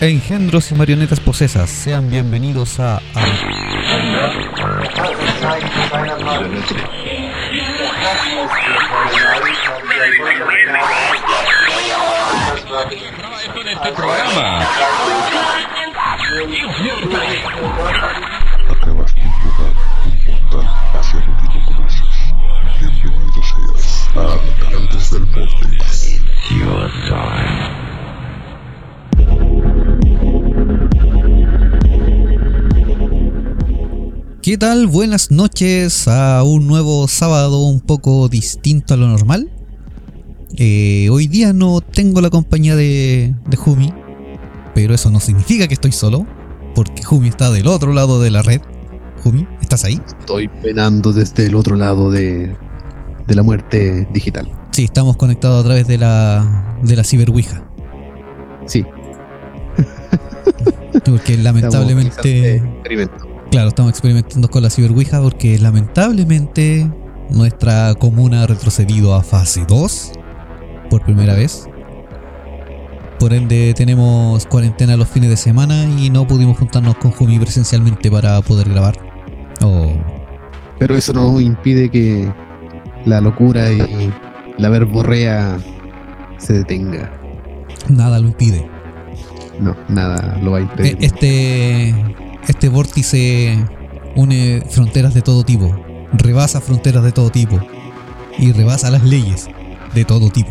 Engendros y marionetas posesas, sean bienvenidos a... este programa. Acabas de invocar un portal hacia lo que no conoces. Bienvenido seas a Habitantes del Vortex. ¿Qué tal? Buenas noches a un nuevo sábado un poco distinto a lo normal. Eh, hoy día no tengo la compañía de, de Jumi, pero eso no significa que estoy solo, porque Jumi está del otro lado de la red. Jumi, ¿estás ahí? Estoy penando desde el otro lado de, de la muerte digital. Sí, estamos conectados a través de la, de la ciberwija. Sí. Porque lamentablemente... Estamos experimento. Claro, estamos experimentando con la ciberwija porque lamentablemente nuestra comuna ha retrocedido a fase 2 por primera vez. Por ende tenemos cuarentena los fines de semana y no pudimos juntarnos con Jumi presencialmente para poder grabar. Oh, Pero eso no impide que la locura y la verborrea se detenga. nada lo impide. No, nada lo va a E- impedir. Este, este vórtice une fronteras de todo tipo, rebasa fronteras de todo tipo y rebasa las leyes de todo tipo,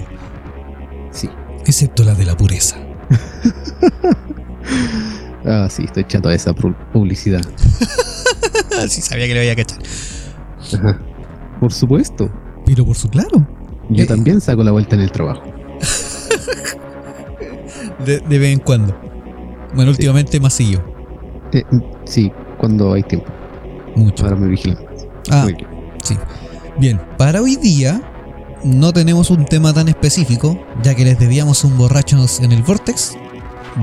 Sí. excepto las de la pureza. Ah, sí, estoy chato de esa pu- publicidad. sí sabía que le iba a cachar. Ajá. Por supuesto. Pero por su claro. Yo Eh, también saco la vuelta en el trabajo. De, de vez en cuando. Bueno, últimamente más seguido. Eh, sí, cuando hay tiempo. Mucho. Ahora me vigilan. Ah, Muy bien. sí. Bien, para hoy día no tenemos un tema tan específico, ya que les debíamos un borrachos en el Vortex.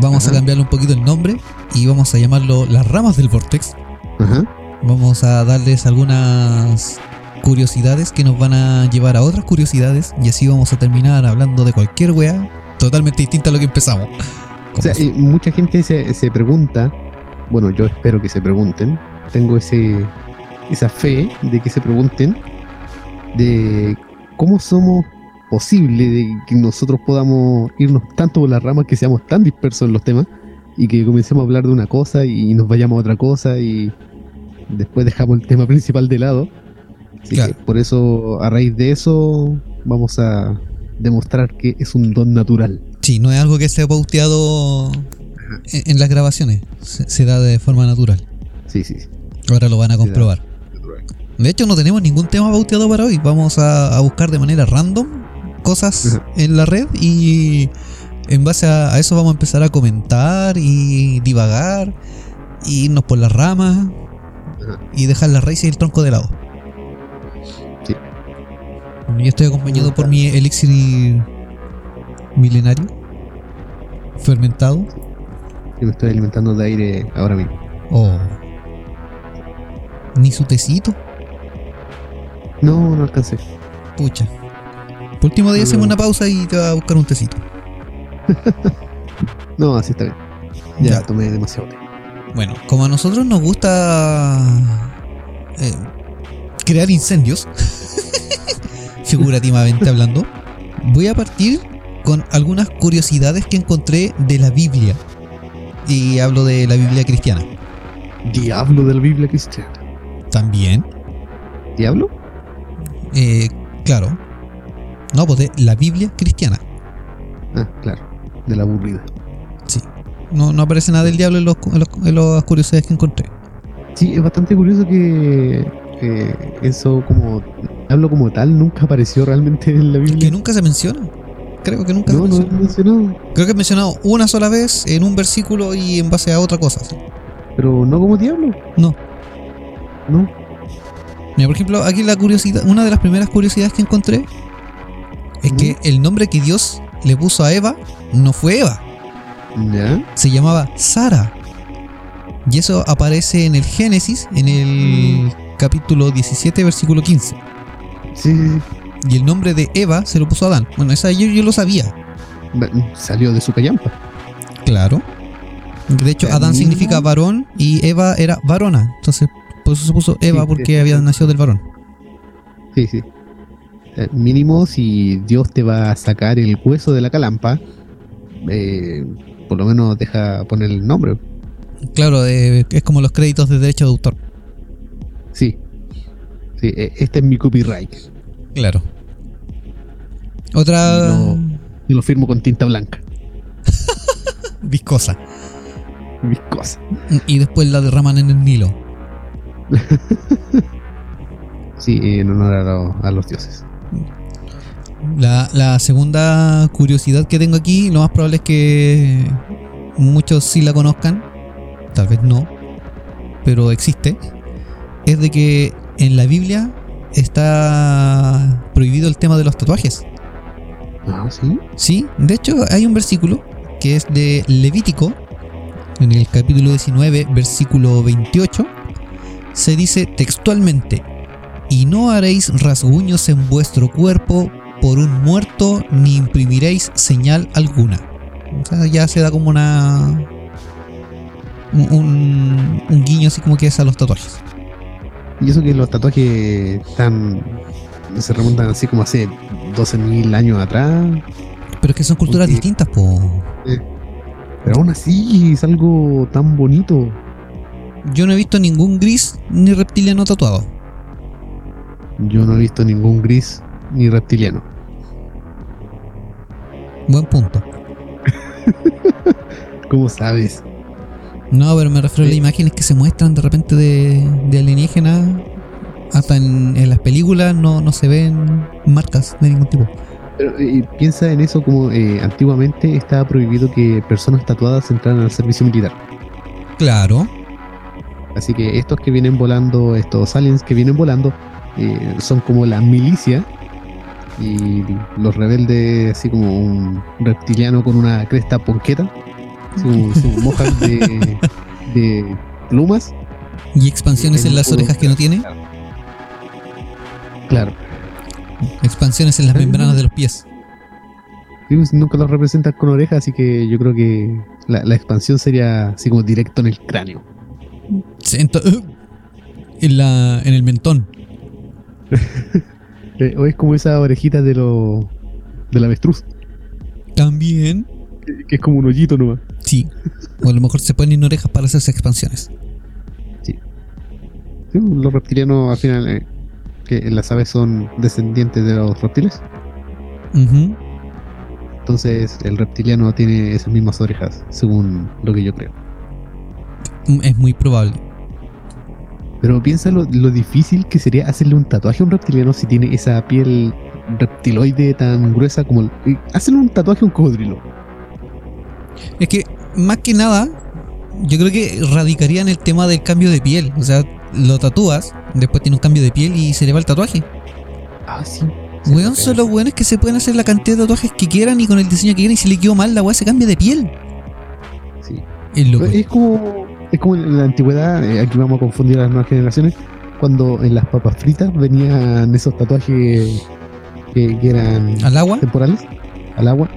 Vamos a cambiarle un poquito el nombre y vamos a llamarlo las ramas del Vortex. Ajá. Vamos a darles algunas curiosidades que nos van a llevar a otras curiosidades y así vamos a terminar hablando de cualquier wea totalmente distinta a lo que empezamos. O sea, mucha gente se, se pregunta, bueno, yo espero que se pregunten, tengo ese esa fe de que se pregunten de cómo somos posible de que nosotros podamos irnos tanto por las ramas que seamos tan dispersos en los temas y que comencemos a hablar de una cosa y nos vayamos a otra cosa y después dejamos el tema principal de lado. Así Claro. que por eso, a raíz de eso, vamos a demostrar que es un don natural. Sí, no es algo que esté pauteado en, en las grabaciones, se, se da de forma natural. Sí, sí. Ahora lo van a comprobar. De hecho, no tenemos ningún tema pauteado para hoy. Vamos a, a buscar de manera random cosas en la red y en base a, a eso vamos a empezar a comentar y divagar, y irnos por las ramas y dejar las raíces y el tronco de lado. Sí. Yo estoy acompañado por mi elixir milenario, fermentado. Yo me estoy alimentando de aire ahora mismo. Oh. Ni su tecito. No, no alcancé. Pucha. Por último día No. hacemos una pausa y te va a buscar un tecito. No, así está bien. Ya, Ya. tomé demasiado té. Bueno, como a nosotros nos gusta eh, crear incendios, figurativamente hablando, voy a partir con algunas curiosidades que encontré de la Biblia. Y hablo de la Biblia cristiana. Diablo de la Biblia cristiana. También, ¿Diablo? eh, claro. No, pues de la Biblia cristiana. Ah, claro. De la aburrida. Sí. No, no aparece nada del diablo en, los, en, los- en las curiosidades que encontré. Sí, es bastante curioso que eh, eso como diablo como tal nunca apareció realmente en la Biblia. Que nunca se menciona. Creo que nunca no, se no menciona. es mencionado. Creo que he mencionado una sola vez en un versículo y en base a otra cosa. ¿sí? Pero no como diablo. No. No. Mira, por ejemplo, aquí la curiosidad, una de las primeras curiosidades que encontré es que el nombre que Dios le puso a Eva no fue Eva, ¿Ya? se llamaba Sara. Y eso aparece en el Génesis, en el capítulo 17, versículo 15. Sí, sí, sí. Y el nombre de Eva se lo puso Adán. Bueno, esa yo, yo lo sabía. Salió de su callampa. Claro. De hecho, Adán significa varón y Eva era varona. Entonces, por eso se puso Eva Sí, porque había nacido del varón. Sí, sí. Eh, mínimo, si Dios te va a sacar el hueso de la calampa, eh, por lo menos deja poner el nombre. Claro, eh, es como los créditos de derecho de autor. Sí. Sí, eh, este es mi copyright. Claro. Otra. Y lo firmo con tinta blanca. viscosa. Viscosa. Y después la derraman en el Nilo. Sí, en honor a, lo- a los dioses. La, la segunda curiosidad que tengo aquí, lo más probable es que muchos sí la conozcan, tal vez no, pero existe, es de que en la Biblia está prohibido el tema de los tatuajes. Ah, sí. Sí, de hecho hay un versículo que es de Levítico, en el capítulo 19, versículo 28, se dice textualmente, y no haréis rasguños en vuestro cuerpo por un muerto, ni imprimiréis señal alguna. O sea, ya se da como una... un- Un, guiño así como que es a los tatuajes. Y eso que los tatuajes están. se remontan así como hace 12.000 años atrás. Pero es que son culturas Porque- distintas, po. Pero aún así es algo tan bonito. Yo no he visto ningún gris ni reptiliano tatuado. Yo no he visto ningún gris ni reptiliano. Buen punto. ¿Cómo sabes? No, pero me refiero a las imágenes que se muestran de repente de, de alienígenas. Hasta en, en las películas no, no se ven marcas de ningún tipo. Pero eh, piensa en eso como eh, antiguamente estaba prohibido que personas tatuadas entraran al servicio militar. Claro. Así que estos que vienen volando, estos aliens que vienen volando, eh, son como la milicia. Y los rebeldes, así como un reptiliano con una cresta ponqueta. Su, su mojas de, de plumas. Y expansiones en las orejas que no tiene. Claro. Expansiones en las membranas de los pies. Pues, nunca los representan con orejas, así que yo creo que la, la expansión sería así como directo en el cráneo. En, la, en el mentón. Eh, o es como esa orejita de lo del avestruz, También. Que- que es como un hoyito nomás. Sí. O a lo mejor se ponen orejas para hacerse expansiones. Sí, los reptilianos al final, eh, que las aves son descendientes de los reptiles, Ujú. entonces el reptiliano tiene esas mismas orejas, según lo que yo creo. Mm, Es muy probable. Pero piensa lo, lo difícil que sería hacerle un tatuaje a un reptiliano si tiene esa piel reptiloide tan gruesa como... el- eh, hacerle un tatuaje a un cocodrilo. Es que, más que nada, yo creo que radicaría en el tema del cambio de piel. O sea, lo tatúas, después tiene un cambio de piel y se le va el tatuaje. Ah, sí. Weón, son los weones que se pueden hacer la cantidad de tatuajes que quieran y con el diseño que quieran y si le quedó mal, la weá se cambia de piel. Sí. Es loco. Es como, es como en la antigüedad, eh, aquí vamos a confundir a las nuevas generaciones, cuando en las papas fritas venían esos tatuajes que, que eran Al agua, temporales, al agua,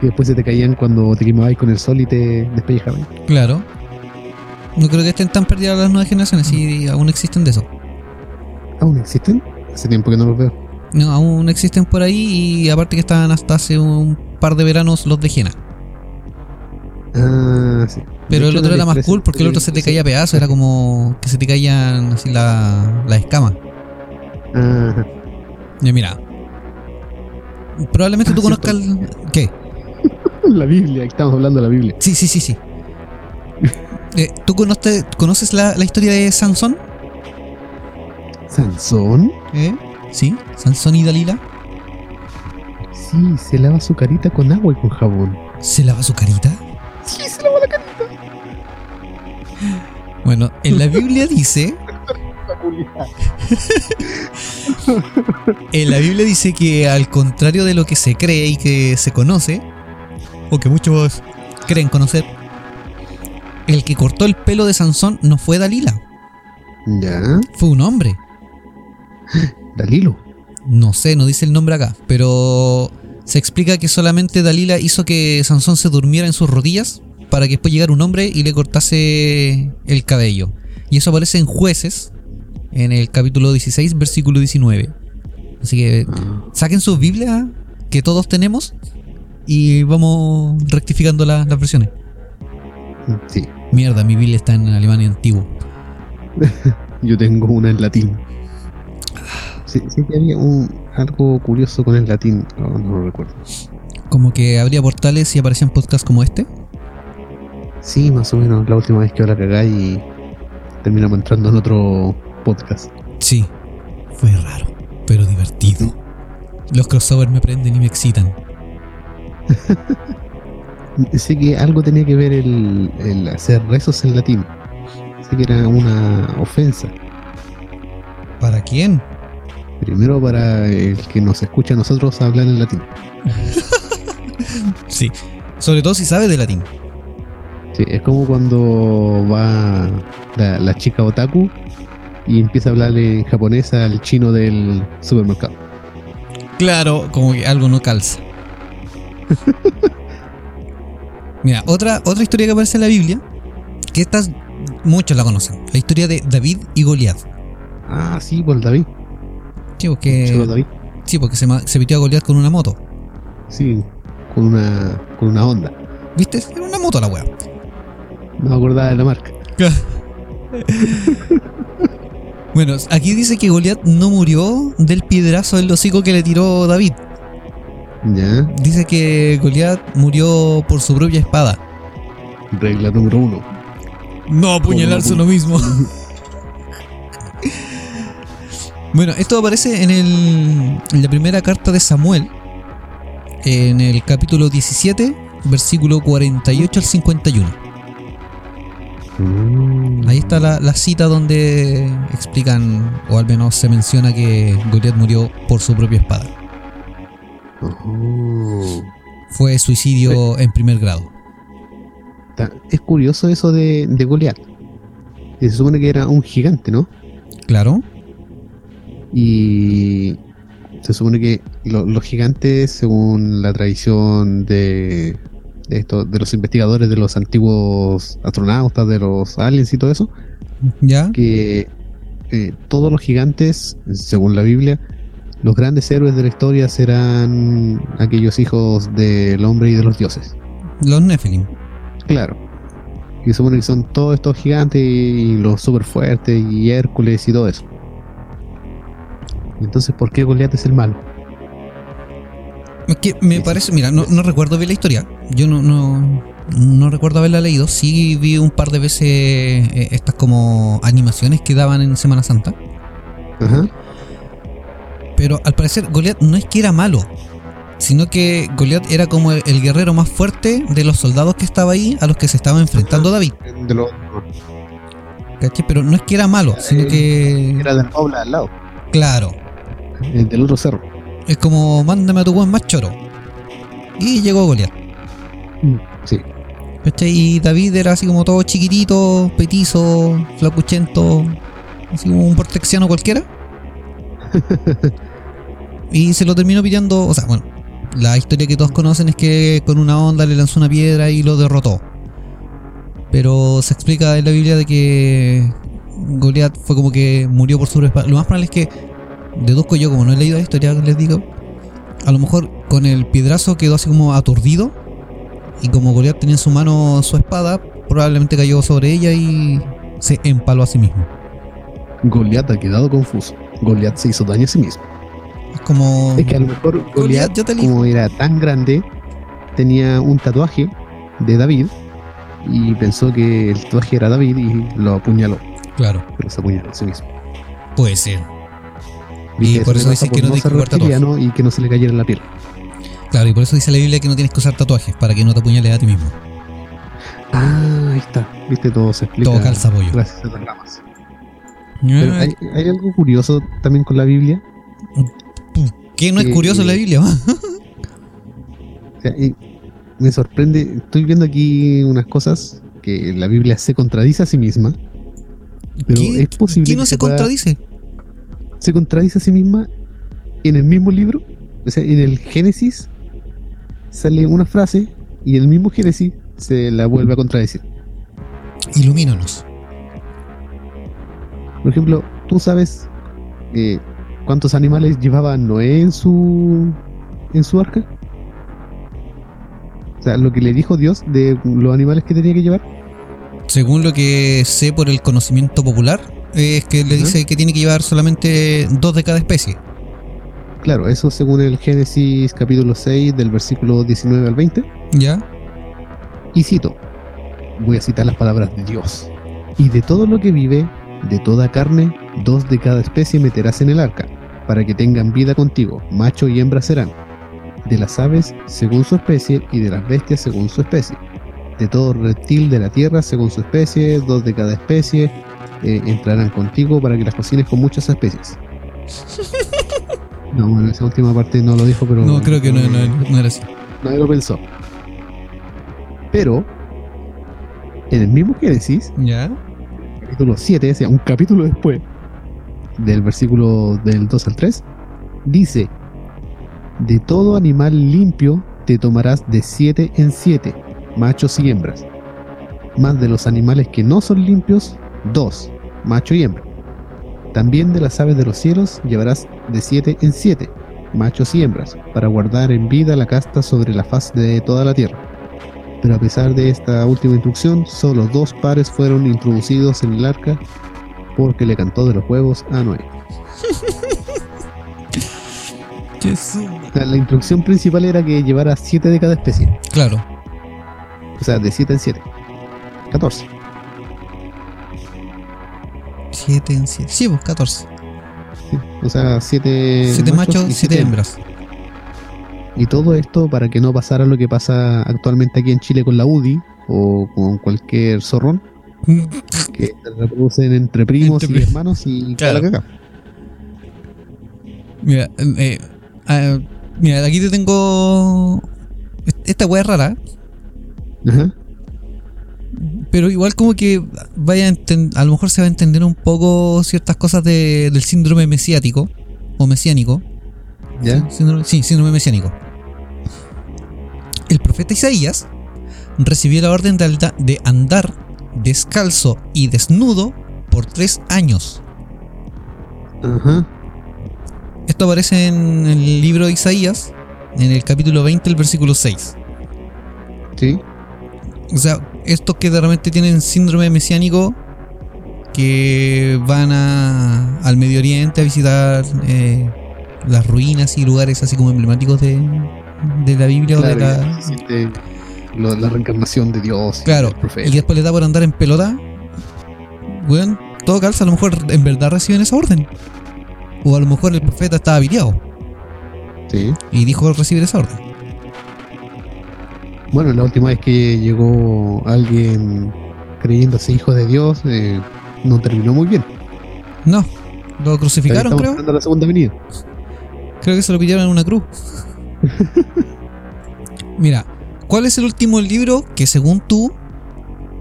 que después se te caían cuando te quemabas con el sol y te despellejaban. claro. No creo que estén tan perdidas las nuevas generaciones y aún existen de eso. ¿Aún existen? Hace tiempo que no los veo. No, aún existen por ahí y aparte que estaban hasta hace un par de veranos los de Jena. Ah, sí. Pero el otro era más cool porque el otro se te caía a pedazos, era como que se te caían así la- las escamas. Ajá. Ya mira. Probablemente Ah, tú conozcas el... ¿Qué? La Biblia, estamos hablando de la Biblia. Sí, sí, sí, sí. Eh, ¿Tú conoces, conoces la, la historia de Sansón? ¿Sansón? ¿Eh? Sí, Sansón y Dalila. Sí, se lava su carita con agua y con jabón. ¿Se lava su carita? Sí, se lava la carita. Bueno, en la Biblia dice... En la Biblia dice que al contrario de lo que se cree y que se conoce, o que muchos creen conocer, el que cortó el pelo de Sansón no fue Dalila, Ya, fue un hombre. Dalilo. No sé, no dice el nombre acá, pero se explica que solamente Dalila hizo que Sansón se durmiera en sus rodillas para que después llegara un hombre y le cortase el cabello. Y eso aparece en jueces, en el capítulo 16, versículo 19. Así que Ah, saquen sus Biblias que todos tenemos y vamos rectificando la- las versiones. sí, Mierda, mi Biblia está en alemán antiguo. yo tengo una en latín. Sí, sí que había un, algo curioso con el latín, no, no lo recuerdo. Como que habría portales y aparecían podcasts como este. Sí, más o menos la última vez que la cagáis y terminamos entrando en otro podcast. Sí, fue raro, pero divertido. Los crossovers me prenden y me excitan. Sé que algo tenía que ver el, el hacer rezos en latín. Sé que era una ofensa. ¿Para quién? Primero para el que nos escucha a nosotros hablar en latín. Sí, sobre todo si sabe de latín. Sí, es como cuando va la, la chica otaku y empieza a hablarle en japonés al chino del supermercado. Claro, como que algo no calza. Mira, otra, otra historia que aparece en la Biblia, que estas muchos la conocen, la historia de David y Goliat. Ah, sí, por David. Sí, porque, Solo David. sí, porque se, se metió a Goliat con una moto. Sí, con una, con una onda. ¿Viste? Era una moto la wea. No me acordaba de la marca. Bueno, aquí dice que Goliat no murió del piedrazo del hocico que le tiró David. Ya, Dice que Goliat murió por su propia espada. regla número uno. No apuñalarse uno mismo. bueno, esto aparece en, el, en la primera carta de Samuel, en el capítulo 17, versículo 48 al 51. Mm. Ahí está la, la cita donde explican, o al menos se menciona que Goliat murió por su propia espada. Oh. Fue suicidio en primer grado. Es curioso eso de, de Goliat. Que Se supone que era un gigante, ¿no? Claro. Y se supone que lo- los gigantes, según la tradición de, de, esto- de los investigadores de los antiguos astronautas, de los aliens y todo eso, ¿Ya? que eh, todos los gigantes, según la Biblia, los grandes héroes de la historia serán aquellos hijos del hombre y de los dioses. Los Nephilim. Claro. Y supone que son todos estos gigantes y los super fuertes y Hércules y todo eso. Entonces, ¿por qué Goliat es el malo? Es que me parece, mira, no, no recuerdo bien la historia. Yo no, no, no recuerdo haberla leído. Sí vi un par de veces eh, estas como animaciones que daban en Semana Santa. Ajá. Pero al parecer Goliat no es que era malo, sino que Goliat era como el, el guerrero más fuerte de los soldados que estaba ahí a los que se estaba enfrentando David. De lo- ¿cachai? Pero no es que era malo, sino que... era del Paula al lado, Claro, el del otro cerro. es como mándame a tu buen más choro. Y llegó Goliat. Sí. ¿Cachai? Y David era así como todo chiquitito, petizo, flacuchento, así como un portexiano cualquiera. y se lo terminó pillando, o sea, bueno, la historia que todos conocen es que con una onda le lanzó una piedra y lo derrotó. Pero se explica en la Biblia de que Goliat fue como que murió por su espalda. Lo más probable es que, deduzco yo, como no he leído la historia, les digo, a lo mejor con el piedrazo quedó así como aturdido y como Goliat tenía en su mano su espada, probablemente cayó sobre ella y se empaló a sí mismo. Goliat ha quedado confuso. Goliat se hizo daño a sí mismo. Como. Es que a lo mejor te como era tan grande, tenía un tatuaje de David y pensó que el tatuaje era David y lo apuñaló. Claro, Pero se apuñaló a sí mismo. puede ser. Y por eso dicen que no tienes ser que jugar tatuajes. y que no se le cayera en la piel. Claro, y por eso dice la Biblia que no tienes que usar tatuajes para que no te apuñales a ti mismo. Ah, ahí está. Viste, todo se explica. Todo calza pollo. Gracias a las ramas. Pero hay, hay algo curioso también con la Biblia. ¿Qué no es eh, curioso la eh, Biblia? O sea, y me sorprende. Estoy viendo aquí unas cosas que la Biblia se contradice a sí misma. Pero ¿Qué, es posible. qué no que se contradice? se contradice a sí misma en el mismo libro. O sea, en el Génesis sale una frase y en el mismo Génesis se la vuelve a contradecir. Ilumínanos. Por ejemplo, ¿tú sabes eh, cuántos animales llevaba Noé en su en su arca? O sea, lo que le dijo Dios de los animales que tenía que llevar. Según lo que sé por el conocimiento popular, es que le dice que tiene que llevar solamente dos de cada especie. Claro, eso según el Génesis capítulo 6 del versículo 19 al 20. ¿Ya? Y cito, voy a citar las palabras de Dios. Y de todo lo que vive, de toda carne, dos de cada especie meterás en el arca, para que tengan vida contigo, macho y hembra serán. De las aves según su especie y de las bestias según su especie. De todo reptil de la tierra según su especie, dos de cada especie eh, entrarán contigo para que las cocines con muchas especies. No, bueno, esa última parte no lo dijo, pero... No, creo que no, no- no era así. Nadie lo pensó. Pero, en el mismo Génesis, ¿Ya? capítulo 7, o sea, un capítulo después del versículo del 2 al 3, dice, de todo animal limpio te tomarás de 7 en 7, machos y hembras. Más de los animales que no son limpios, dos, macho y hembra. También de las aves de los cielos llevarás de 7 en 7, machos y hembras, para guardar en vida la casta sobre la faz de toda la tierra. Pero a pesar de esta última instrucción, solo dos pares fueron introducidos en el arca porque le cantó de los huevos a Noé. La, la instrucción principal era que llevara 7 de cada especie, Claro. o sea, de 7 en 7. 14. 7 en 7. Sí, pues 14. sí. O sea, 7 7 machos, y 7 siete hembras. Y todo esto para que no pasara lo que pasa actualmente aquí en Chile con la UDI o con cualquier zorrón que se reproducen entre primos Entre y hermanos y Claro. la caca. Mira, eh, ah, mira, aquí te tengo. Esta weá es rara, Ajá. pero igual como que vaya a, a lo mejor se va a entender un poco ciertas cosas de- del síndrome mesiático o mesiánico. ¿Ya? Síndrome- sí, síndrome mesiánico. El profeta Isaías recibió la orden de, de andar descalzo y desnudo por tres años. Ajá. Esto aparece en el libro de Isaías, en el capítulo 20, el versículo 6. Sí. O sea, estos que de repente tienen síndrome mesiánico, que van a- al Medio Oriente a visitar eh, las ruinas y lugares así como emblemáticos de, de la Biblia o de la, lo- la reencarnación de Dios. y Claro, profeta. y después le da por andar en pelota. Weón, todo calza, a lo mejor en verdad reciben esa orden. O a lo mejor el profeta estaba viriado Sí. y dijo recibir esa orden. Bueno, la última vez que llegó alguien creyéndose hijo de Dios, eh, no terminó muy bien. No, lo crucificaron, creo. la segunda venida. Creo que se lo pillaron en una cruz. Mira, ¿cuál es el último libro que según tú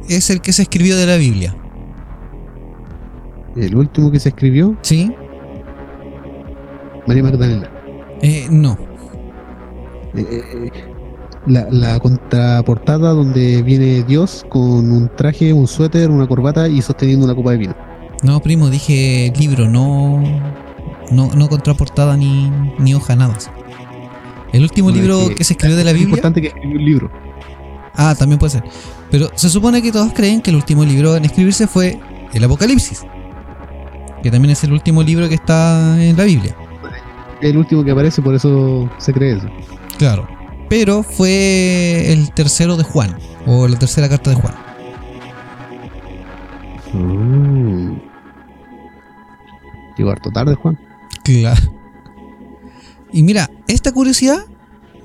es el que se escribió de la Biblia? El último que se escribió, ¿Sí? María Magdalena. Eh, no. Eh, eh, la, la contraportada donde viene Dios con un traje, un suéter, una corbata y sosteniendo una copa de vino. No, primo, dije libro, no. No, no contraportada ni, ni hoja, nada. El último No, es libro que que se escribió de la Es Biblia. importante que escribió un libro. Ah, también puede ser. Pero se supone que todos creen que el último libro en escribirse fue el Apocalipsis. Que también es el último libro que está en la Biblia. El último que aparece, por eso se cree eso. Claro. Pero fue el tercero de Juan. O la tercera carta de Juan. Mm. Llegó harto tarde, Juan. Claro. Y mira, esta curiosidad,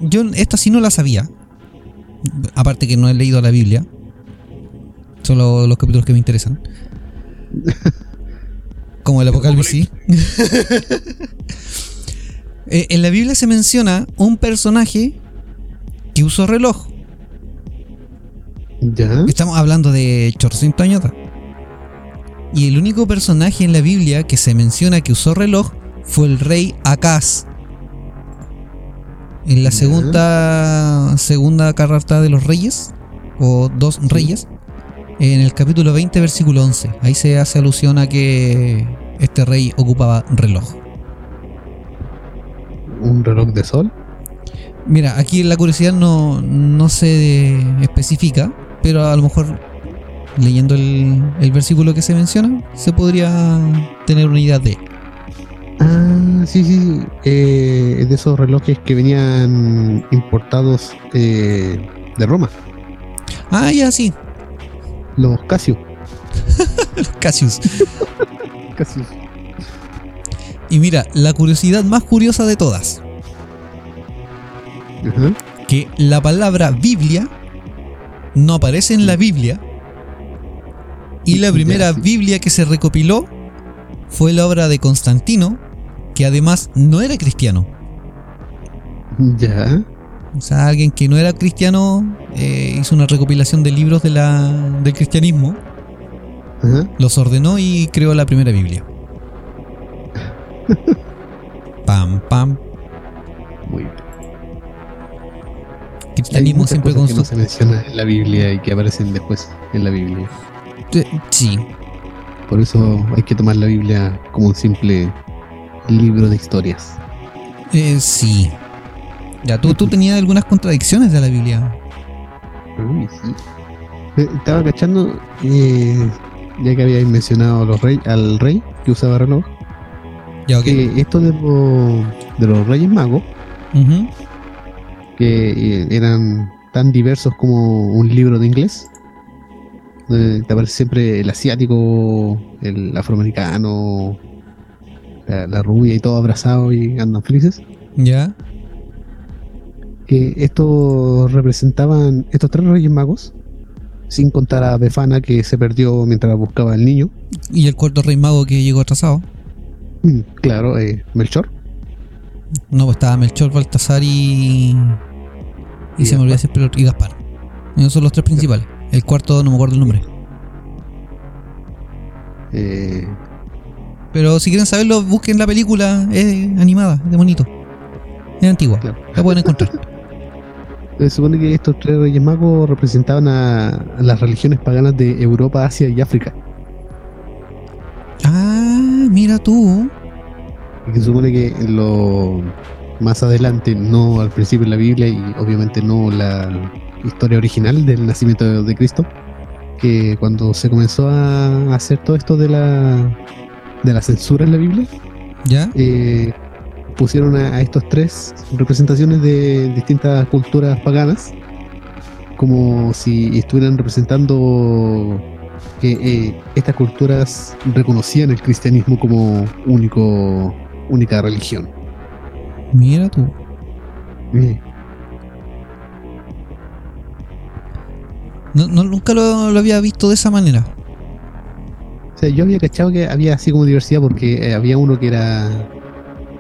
yo esta sí no la sabía. Aparte que no he leído la Biblia. Solo los capítulos que me interesan. Como el Apocalipsis. Eh, en la Biblia se menciona un personaje que usó reloj. ¿Ya? Estamos hablando de chorcientos años atrás. Y el único personaje en la Biblia que se menciona que usó reloj fue el rey Acaz. En la segunda segunda carta de los reyes, o dos reyes en el capítulo 20, versículo 11. Ahí se hace alusión a que este rey ocupaba reloj. ¿Un reloj de sol? Mira, aquí la curiosidad no, no se especifica, pero a lo mejor leyendo el, el versículo que se menciona, se podría tener una idea de. Ah, sí, sí. Eh, es de esos relojes que venían importados eh, de Roma. Ah, ya, sí. Los Casio. Los Cassius. Casio. Y mira, la curiosidad más curiosa de todas. Que la palabra Biblia no aparece en la Biblia y la primera. Biblia que se recopiló fue la obra de Constantino, que además no era cristiano. Ya. O sea, alguien que no era cristiano eh, hizo una recopilación de libros de la, del cristianismo, los ordenó y creó la primera Biblia. Pam, pam. Muy bien. Hay Cristianismo muchas siempre con que no se menciona en la Biblia y que aparecen después en la Biblia. Sí, Por eso hay que tomar la Biblia como un simple libro de historias. eh, sí. Ya, tú, tú tenías algunas contradicciones de la Biblia. Uy, sí. Eh, Estaba cachando, eh, ya que habíais mencionado a los rey, al rey que usaba reloj, Ya, ok. que esto de, los- de los reyes magos, que eh, eran tan diversos como un libro de inglés, donde te aparece siempre el asiático, el afroamericano, la, la rubia y todo abrazado y andan felices. Ya. que estos representaban estos tres reyes magos, sin contar a Befana que se perdió mientras buscaba al niño. Y el cuarto rey mago que llegó atrasado. Mm, Claro, eh, Melchor. No, pues estaba Melchor, Baltasar y. Y, Y se me olvidó decir pero- y Gaspar. Esos son los tres principales. El cuarto no me acuerdo el nombre. Eh, Pero si quieren saberlo, busquen la película. Es animada, es de bonito. Es antigua. Claro. La pueden encontrar. se supone que estos tres reyes magos representaban a, a las religiones paganas de Europa, Asia y África. ah, mira tú. Y se supone que lo más adelante, no al principio en la Biblia y obviamente no la historia original del nacimiento de Cristo, que cuando se comenzó a hacer todo esto de la de la censura en la Biblia, ¿Ya? eh, pusieron a, a estos tres representaciones de distintas culturas paganas como si estuvieran representando que eh, estas culturas reconocían el cristianismo como único única religión. Mira tú. Eh, No, no- nunca lo, lo había visto de esa manera. Sea, yo había cachado que había así como diversidad porque eh, había uno que era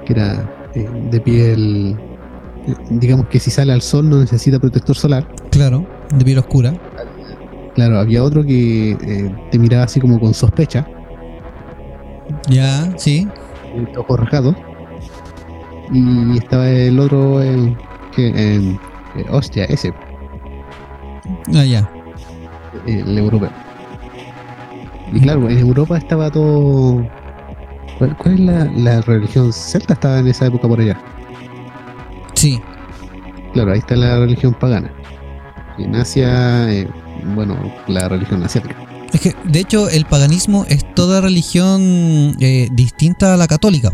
que era eh, de piel eh, digamos que si sale al sol no necesita protector solar. Claro, de piel oscura. Claro, había otro que eh, te miraba así como con sospecha, Ya, sí. el ojo rasgado. Y estaba el otro eh, que hostia, ese, Ah, ya. el europeo. Y claro, en Europa estaba todo. ¿Cuál, cuál es la, la religión celta? Estaba en esa época por allá. Sí. Claro, ahí está la religión pagana. Y en Asia, eh, bueno, la religión asiática. Es que, de hecho, el paganismo es toda religión eh, distinta a la católica,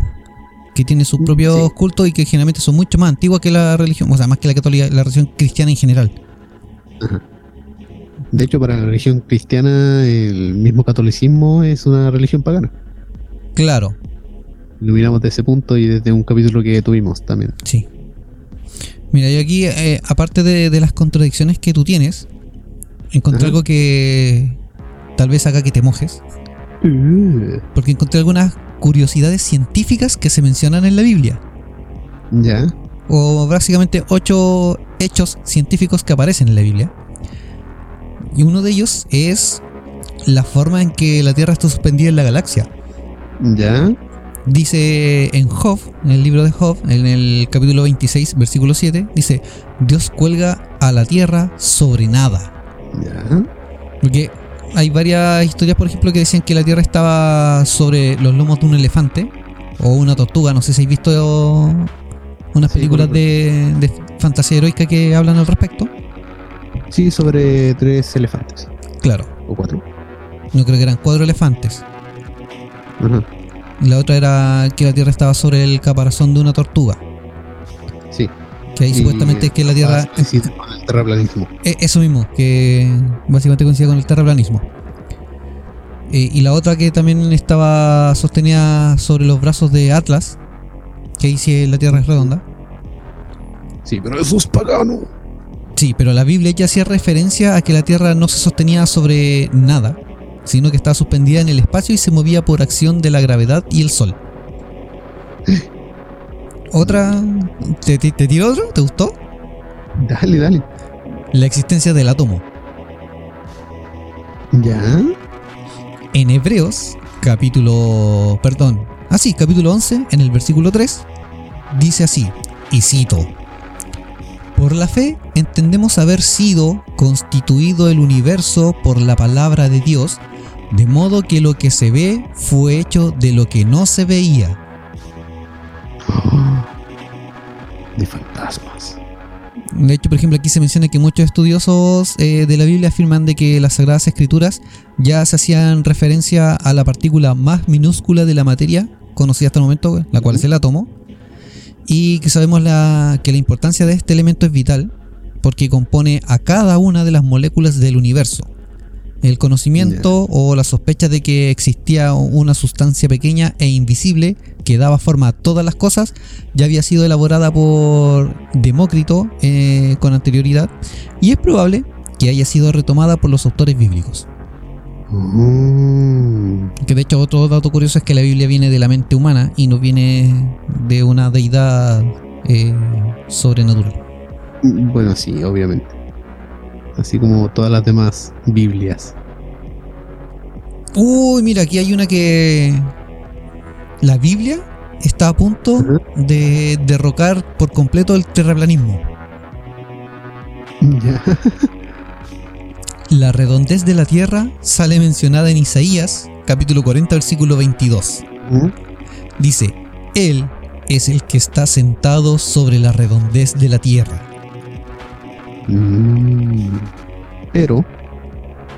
que tiene sus Mm, propios sí. cultos y que generalmente son mucho más antiguas que la religión, o sea, más que la católica, la religión cristiana en general. De hecho, para la religión cristiana, el mismo catolicismo es una religión pagana. Claro, Lo miramos desde ese punto y desde un capítulo que tuvimos también. sí. Mira, yo aquí, eh, aparte de, de las contradicciones que tú tienes, encontré Ajá. algo que tal vez haga que te mojes, Uh, porque encontré algunas curiosidades científicas que se mencionan en la Biblia, ya, o básicamente ocho hechos científicos que aparecen en la Biblia. Y uno de ellos es la forma en que la Tierra está suspendida en la galaxia. ya, Dice en Job, en el libro de Job, en el capítulo 26, versículo 7, dice, Dios cuelga a la Tierra sobre nada. Ya. Porque hay varias historias, por ejemplo, que decían que la Tierra estaba sobre los lomos de un elefante o una tortuga. No sé si habéis visto unas películas de, de fantasía heroica que hablan al respecto. Sí, sobre tres elefantes. Claro, O cuatro. no creo que eran cuatro elefantes. Ajá. Y la otra era que la Tierra estaba sobre el caparazón de una tortuga. Sí. Que ahí Y- supuestamente es que la Tierra... Sí, el terraplanismo. Eh, Eso mismo, que básicamente coincide con el terraplanismo. Eh, y la otra que también estaba sostenida sobre los brazos de Atlas, que ahí sí la Tierra es redonda. Sí, pero eso es pagano. Sí, pero la Biblia ya hacía referencia a que la Tierra no se sostenía sobre nada, sino que estaba suspendida en el espacio y se movía por acción de la gravedad y el Sol. Otra... ¿Te, te, te tiro otro? ¿Te gustó? Dale, dale. La existencia del átomo. Ya. En Hebreos, capítulo. Perdón. Ah, sí, capítulo 11, en el versículo 3, dice así, y cito: Por la fe entendemos haber sido constituido el universo por la palabra de Dios, de modo que lo que se ve fue hecho de lo que no se veía. De fantasmas. De hecho, por ejemplo, aquí se menciona que muchos estudiosos eh, de la Biblia afirman de que las Sagradas Escrituras ya se hacían referencia a la partícula más minúscula de la materia conocida hasta el momento, la cual es el átomo, y que sabemos la- que la importancia de este elemento es vital porque compone a cada una de las moléculas del universo. El conocimiento o la sospecha de que existía una sustancia pequeña e invisible que daba forma a todas las cosas ya había sido elaborada por Demócrito eh, con anterioridad y es probable que haya sido retomada por los autores bíblicos. Mm. Que de hecho otro dato curioso es que la Biblia viene de la mente humana y no viene de una deidad eh, sobrenatural. Bueno, sí, obviamente. Así como todas las demás Biblias. Uy, mira, aquí hay una que... La Biblia está a punto de derrocar por completo el terraplanismo. Ya. La redondez de la tierra sale mencionada en Isaías, capítulo 40, versículo 22. Mm. Dice, Él es el que está sentado sobre la redondez de la tierra. Mm. Pero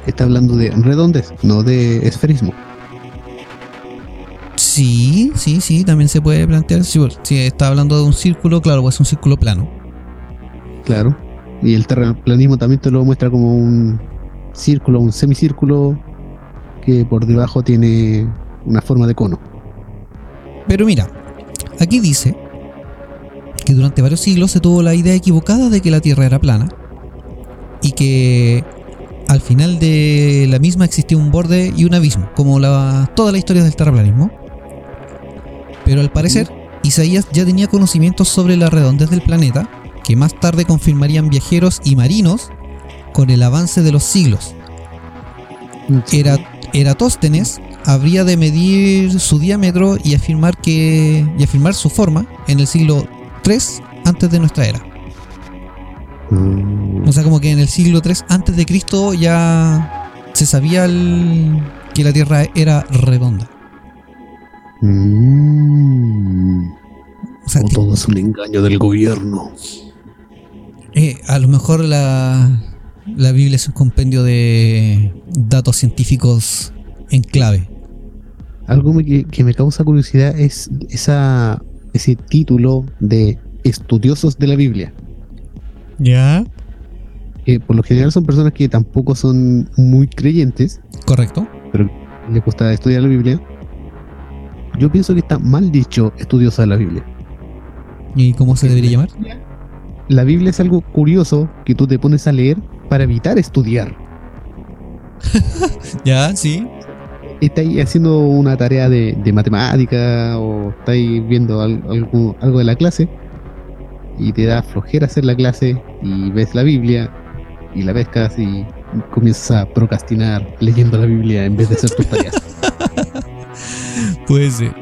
está hablando de redondez, no de esferismo. Sí, sí, sí, también se puede plantear. Si, si está hablando de un círculo, claro, pues es un círculo plano. Claro. Y el terraplanismo también te lo muestra como un círculo, un semicírculo que por debajo tiene una forma de cono. Pero mira, aquí dice que durante varios siglos se tuvo la idea equivocada de que la Tierra era plana y que al final de la misma existía un borde y un abismo, como la, toda la historia del terraplanismo. Pero al parecer, Isaías ya tenía conocimientos sobre la redondez del planeta, que más tarde confirmarían viajeros y marinos con el avance de los siglos. Era, Eratóstenes habría de medir su diámetro y afirmar que y afirmar su forma en el siglo 3 antes de nuestra era. Mm. O sea, como que en el siglo 3 antes de Cristo ya se sabía el- que la Tierra era redonda. Mm. O sea, O todo es un engaño del gobierno. eh, a lo mejor la, la Biblia es un compendio de datos científicos en clave. Algo que me causa curiosidad es esa, ese título de estudiosos de la Biblia. ¿Ya? Que por lo general son personas que tampoco son muy creyentes, Correcto. pero les gusta estudiar la Biblia. Yo pienso que está mal dicho estudioso de la Biblia. ¿Y cómo se debería llamar? La Biblia es algo curioso que tú te pones a leer para evitar estudiar. Ya, sí. Estáis haciendo una tarea de, de matemática o estáis viendo al- algo, algo de la clase y te da flojera hacer la clase y ves la Biblia y la pescas y comienzas a procrastinar leyendo la Biblia en vez de hacer tus tareas. Puede ser.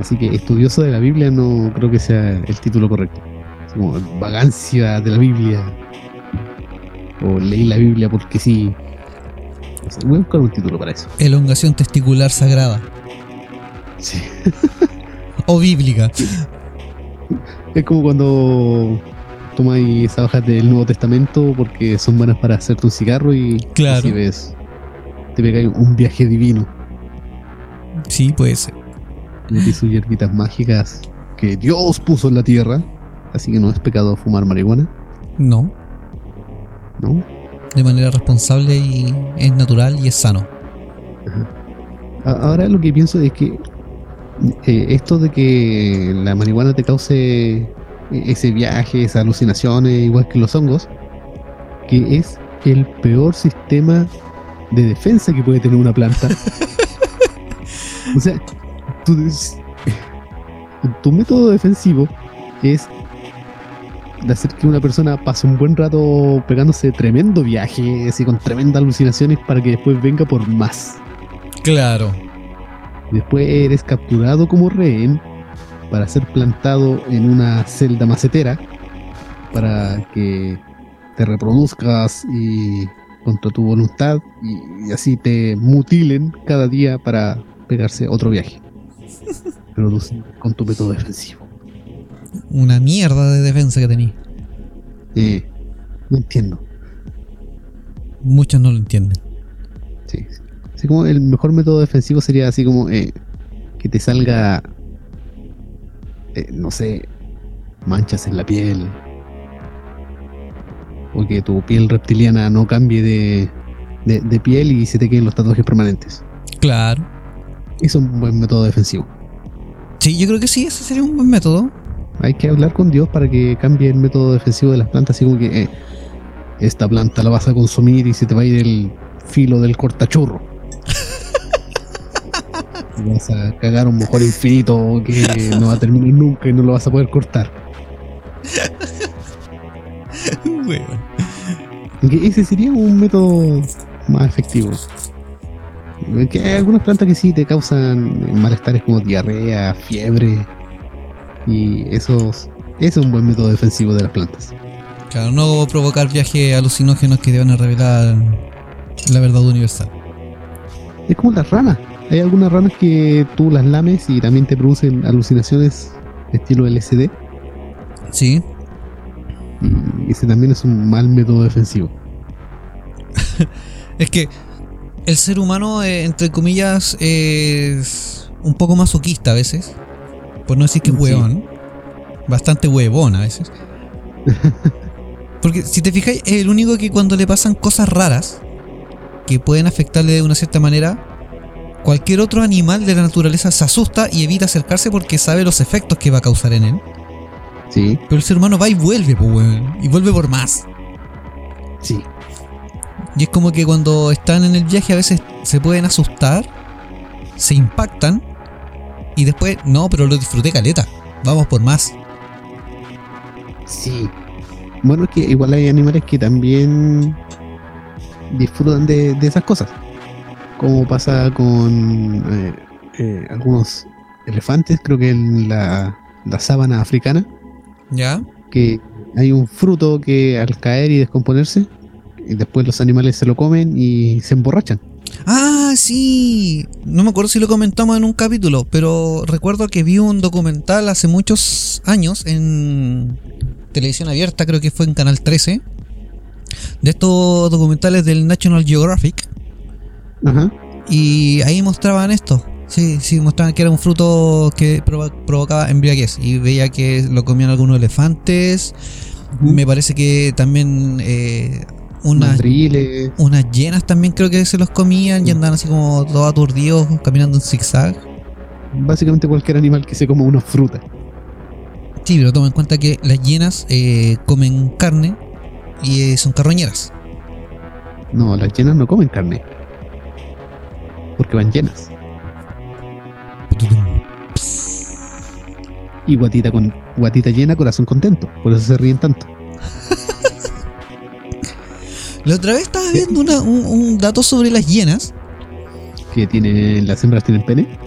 Así que estudioso de la Biblia no creo que sea el título correcto. Es como vagancia de la Biblia. O leí la Biblia porque sí. Voy a buscar un título para eso. Elongación testicular sagrada. Sí. O bíblica. Es como cuando tomáis esas hojas del Nuevo Testamento porque son buenas para hacerte un cigarro y Claro. así ves. Te pegáis un viaje divino. Sí, puede ser. Metí sus hierbitas mágicas que Dios puso en la tierra. Así que no es pecado fumar marihuana, No. ¿No? De manera responsable y es natural y es sano. Ahora lo que pienso es que eh, esto de que la marihuana te cause e- ese viaje, esas alucinaciones, igual que los hongos, que es el peor sistema de defensa que puede tener una planta. o sea, tu método defensivo es de hacer que una persona pase un buen rato pegándose tremendo viaje, así con tremendas alucinaciones para que después venga por más. Claro. Después eres capturado como rehén para ser plantado en una celda macetera para que te reproduzcas y contra tu voluntad y, y así te mutilen cada día para pegarse otro viaje. Pero con tu método defensivo. Una mierda de defensa que tenía. Eh, no entiendo. Muchos no lo entienden. Sí. Así como el mejor método defensivo sería así como eh, que te salga, eh, no sé, manchas en la piel. O que tu piel reptiliana no cambie de, de, de piel y se te queden los tatuajes permanentes. Claro. Eso es un buen método defensivo. Sí, yo creo que sí, ese sería un buen método. Hay que hablar con Dios para que cambie el método defensivo de las plantas. Así como que eh, esta planta la vas a consumir y se te va a ir el filo del cortachurro. Vas a cagar un mojón infinito que no va a terminar nunca y no lo vas a poder cortar. Ese sería un método más efectivo. Que hay algunas plantas que sí te causan malestares como diarrea, fiebre. Y eso es un buen método defensivo de las plantas. Claro, no provocar viajes alucinógenos que te van a revelar la verdad universal. Es como las ranas. Hay algunas ranas que tú las lames y también te producen alucinaciones estilo LSD. Sí. Y ese también es un mal método defensivo. Es que el ser humano, eh, entre comillas, es un poco masoquista a veces. Por no decir que Sí. huevón. Bastante huevón a veces. Porque si te fijáis, es el único que cuando le pasan cosas raras que pueden afectarle de una cierta manera, cualquier otro animal de la naturaleza se asusta y evita acercarse porque sabe los efectos que va a causar en él. Sí, Pero el ser humano va y vuelve, pues, weón. Y vuelve por más. sí. Y es como que cuando están en el viaje a veces se pueden asustar, se impactan y después, no, pero lo disfruté caleta. Vamos por más. Sí. Bueno, es que igual hay animales que también disfrutan de, de esas cosas. Como pasa con eh, eh, algunos elefantes, creo que en la, la sábana africana, ¿Ya? que hay un fruto que al caer y descomponerse, y después los animales se lo comen y se emborrachan. Ah, sí. No me acuerdo si lo comentamos en un capítulo, pero recuerdo que vi un documental hace muchos años en televisión abierta, creo que fue en Canal 13, de estos documentales del National Geographic. Ajá. Y ahí mostraban esto. Sí, sí, mostraban que era un fruto que provo- provocaba embriaguez. Y veía que lo comían algunos elefantes. Me parece que también eh, unas, unas llenas también creo que se los comían y andaban así como todos aturdidos caminando en zigzag. Básicamente cualquier animal que se coma una fruta. Sí, pero toma en cuenta que las llenas eh, comen carne y eh, son carroñeras. No, las llenas no comen carne. Porque van llenas. Y guatita con guatita llena, corazón contento. Por eso se ríen tanto. La otra vez estaba viendo una- un, un dato sobre las hienas. Que tienen, las hembras tienen pene.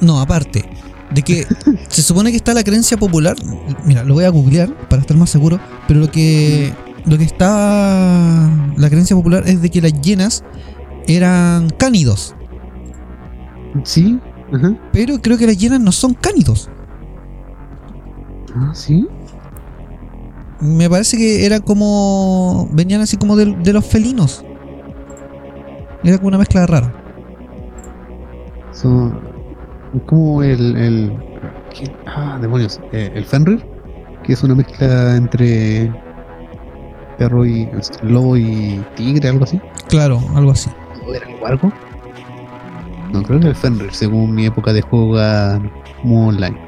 No, aparte, de que se supone que está la creencia popular. Mira, lo voy a googlear para estar más seguro. Pero lo que lo que está. La creencia popular es de que las hienas eran cánidos. Sí, ajá. Pero creo que las hienas no son cánidos. Ah, sí. Me parece que era como. Venían así como de, de los felinos. Era como una mezcla rara. Son como el, el ¿qué? ah, demonios, eh, el Fenrir, que es una mezcla entre perro y lobo y tigre, algo así. Claro, algo así. ¿O era el Wargo? No, creo que el Fenrir, según mi época de juego muy online.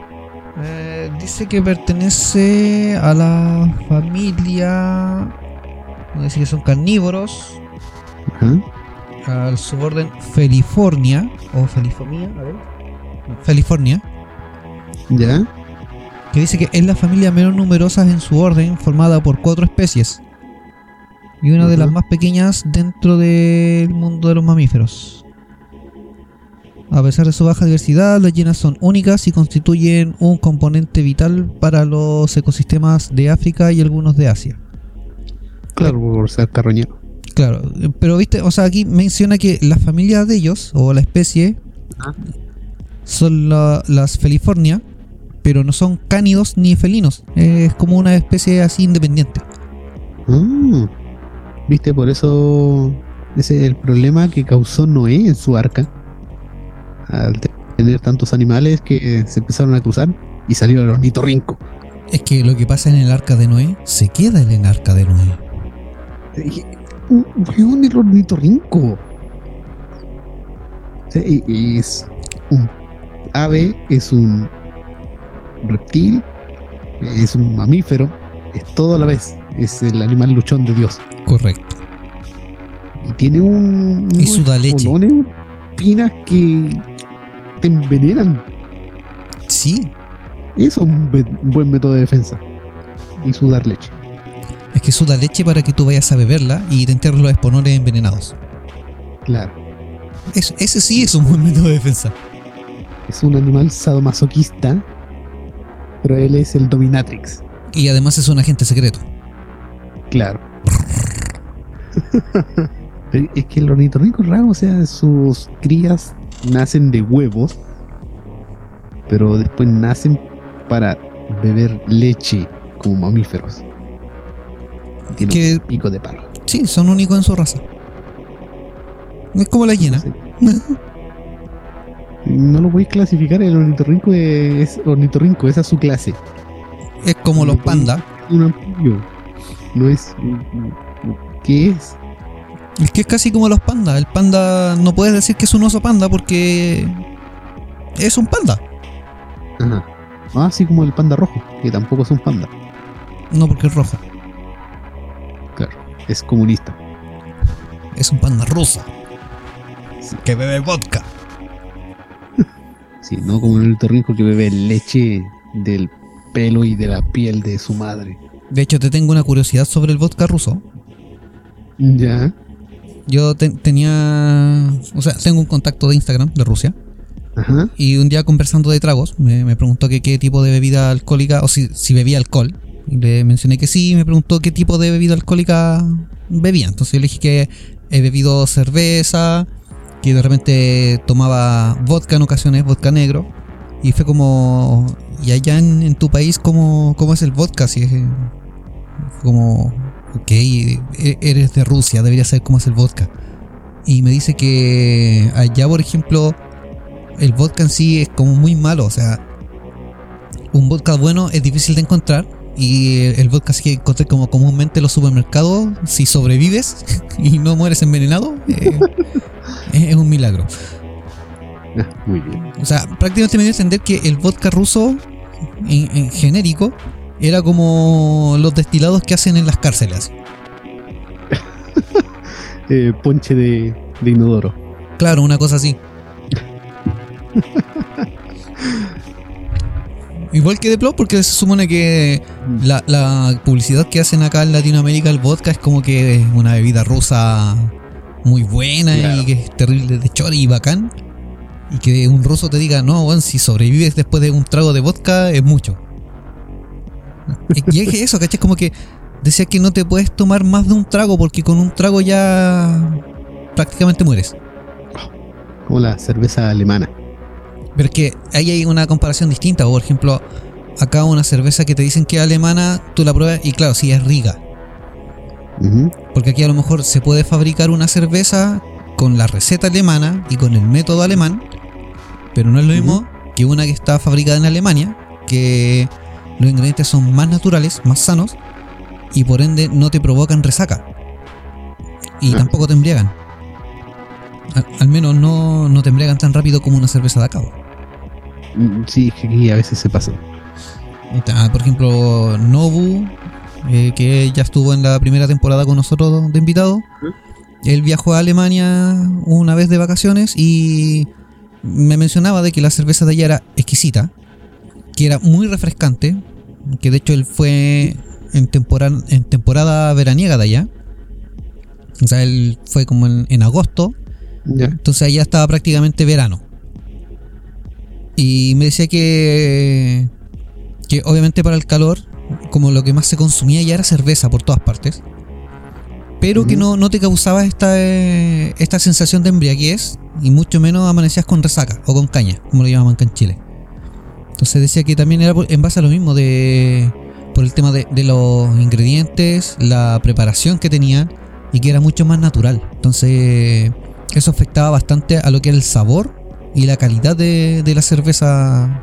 Eh, dice que pertenece a la familia. No dice que son carnívoros. Ajá. Al suborden Felifornia. O Felifornia, a ver. Felifornia. ¿Ya? Que dice que es la familia menos numerosa en su orden, formada por cuatro especies. Y una de las más pequeñas dentro del mundo de los mamíferos. A pesar de su baja diversidad, las hienas son únicas y constituyen un componente vital para los ecosistemas de África y algunos de Asia. Claro, por ser carroñero. Claro, pero viste, o sea, aquí menciona que la familia de ellos, o la especie, son la- las Felifornia, pero no son cánidos ni felinos. Es como una especie así independiente. Ah, Viste, por eso ese es el problema que causó Noé en su arca. Al te- tener tantos animales que se empezaron a cruzar y salió el ornitorrinco. Es que lo que pasa en el arca de Noé se queda en el arca de Noé. Dije, "Uh, weón, el ornitorrinco. Es un ave, es un reptil, es un mamífero, es todo a la vez. Es el animal luchón de Dios. Correcto. Y tiene un. Y suda leche. espolones, espinas que te envenenan. Sí, Eso es un, buen método de defensa. Y sudar leche. es que suda leche para que tú vayas a beberla y te entierres los esponones envenenados. Claro. Es- ese sí es un buen método de defensa. Es un animal sadomasoquista. Pero él es el dominatrix. Y además es un agente secreto. Claro. Es que el ornitorrinco raro, o sea, sus crías nacen de huevos, pero después nacen para beber leche como mamíferos. Tienen Que- un pico de palo. Sí, son únicos en su raza. Es como la hiena. No lo voy a clasificar, el ornitorrinco es ornitorrinco, esa es su clase. Es como los pandas. Un anfibio. No es. ¿Qué es? Es que es casi como los pandas. El panda no puedes decir que es un oso panda porque es un panda. Ajá. Ah, así como el panda rojo, que tampoco es un panda. No porque es rojo. Claro, es comunista. Es un panda ruso. Que bebe vodka. Sí, no como el ornitorrinco que bebe leche del pelo y de la piel de su madre. De hecho, te tengo una curiosidad sobre el vodka ruso. Ya. Yo te- tenía. O sea, tengo un contacto de Instagram de Rusia. Ajá. Y un día conversando de tragos, me, me preguntó que qué tipo de bebida alcohólica, o si, si bebía alcohol. Y le mencioné que sí, y me preguntó qué tipo de bebida alcohólica bebía. Entonces yo le dije que he bebido cerveza, que de repente tomaba vodka en ocasiones, vodka negro. Y fue como, ¿y allá en, en tu país cómo, cómo es el vodka? Si es eh, como, ok, e- eres de Rusia, deberías saber cómo es el vodka. Y me dice que allá, por ejemplo, el vodka en sí es como muy malo. O sea, un vodka bueno es difícil de encontrar. Y el vodka así que encontré como comúnmente en los supermercados, si sobrevives y no mueres envenenado, eh, es un milagro. Muy bien. O sea, prácticamente me dio a entender que el vodka ruso, en, en genérico, era como los destilados que hacen en las cárceles. Eh, ponche de, de inodoro. Claro, una cosa así. Igual que de Plop, porque se supone que la, la publicidad que hacen acá en Latinoamérica el vodka es como que es una bebida rusa muy buena Claro. y que es terrible de chori y bacán. Y que un ruso te diga, no, bueno, si sobrevives después de un trago de vodka es mucho. Y es eso, ¿cachai? Como que decía que no te puedes tomar más de un trago porque con un trago ya prácticamente mueres. Como la cerveza alemana. Pero es que ahí hay una comparación distinta. Por ejemplo, acá una cerveza que te dicen que es alemana, tú la pruebas y claro, sí es riga. Porque aquí a lo mejor se puede fabricar una cerveza con la receta alemana y con el método alemán, pero no es lo mismo que una que está fabricada en Alemania, que los ingredientes son más naturales, más sanos, y por ende no te provocan resaca. Y Ah. tampoco te embriagan. Al, al menos no, no te embriagan tan rápido como una cerveza de acá. Mm, Sí, es que aquí a veces se pasa. Por ejemplo, Nobu, eh, que ya estuvo en la primera temporada con nosotros de invitado. Él viajó a Alemania una vez de vacaciones y me mencionaba de que la cerveza de allá era exquisita, que era muy refrescante, que de hecho él fue en temporada, en temporada veraniega de allá. O sea, él fue como en, en agosto, Ya. entonces allá estaba prácticamente verano. Y me decía que, que obviamente para el calor, como lo que más se consumía ya era cerveza por todas partes. Pero que no, no te causaba esta, eh, esta sensación de embriaguez y mucho menos amanecías con resaca o con caña, como lo llamaban acá en Chile. Entonces decía que también era en base a lo mismo, de por el tema de, de los ingredientes, la preparación que tenían y que era mucho más natural. Entonces eso afectaba bastante a lo que era el sabor y la calidad de, de la cerveza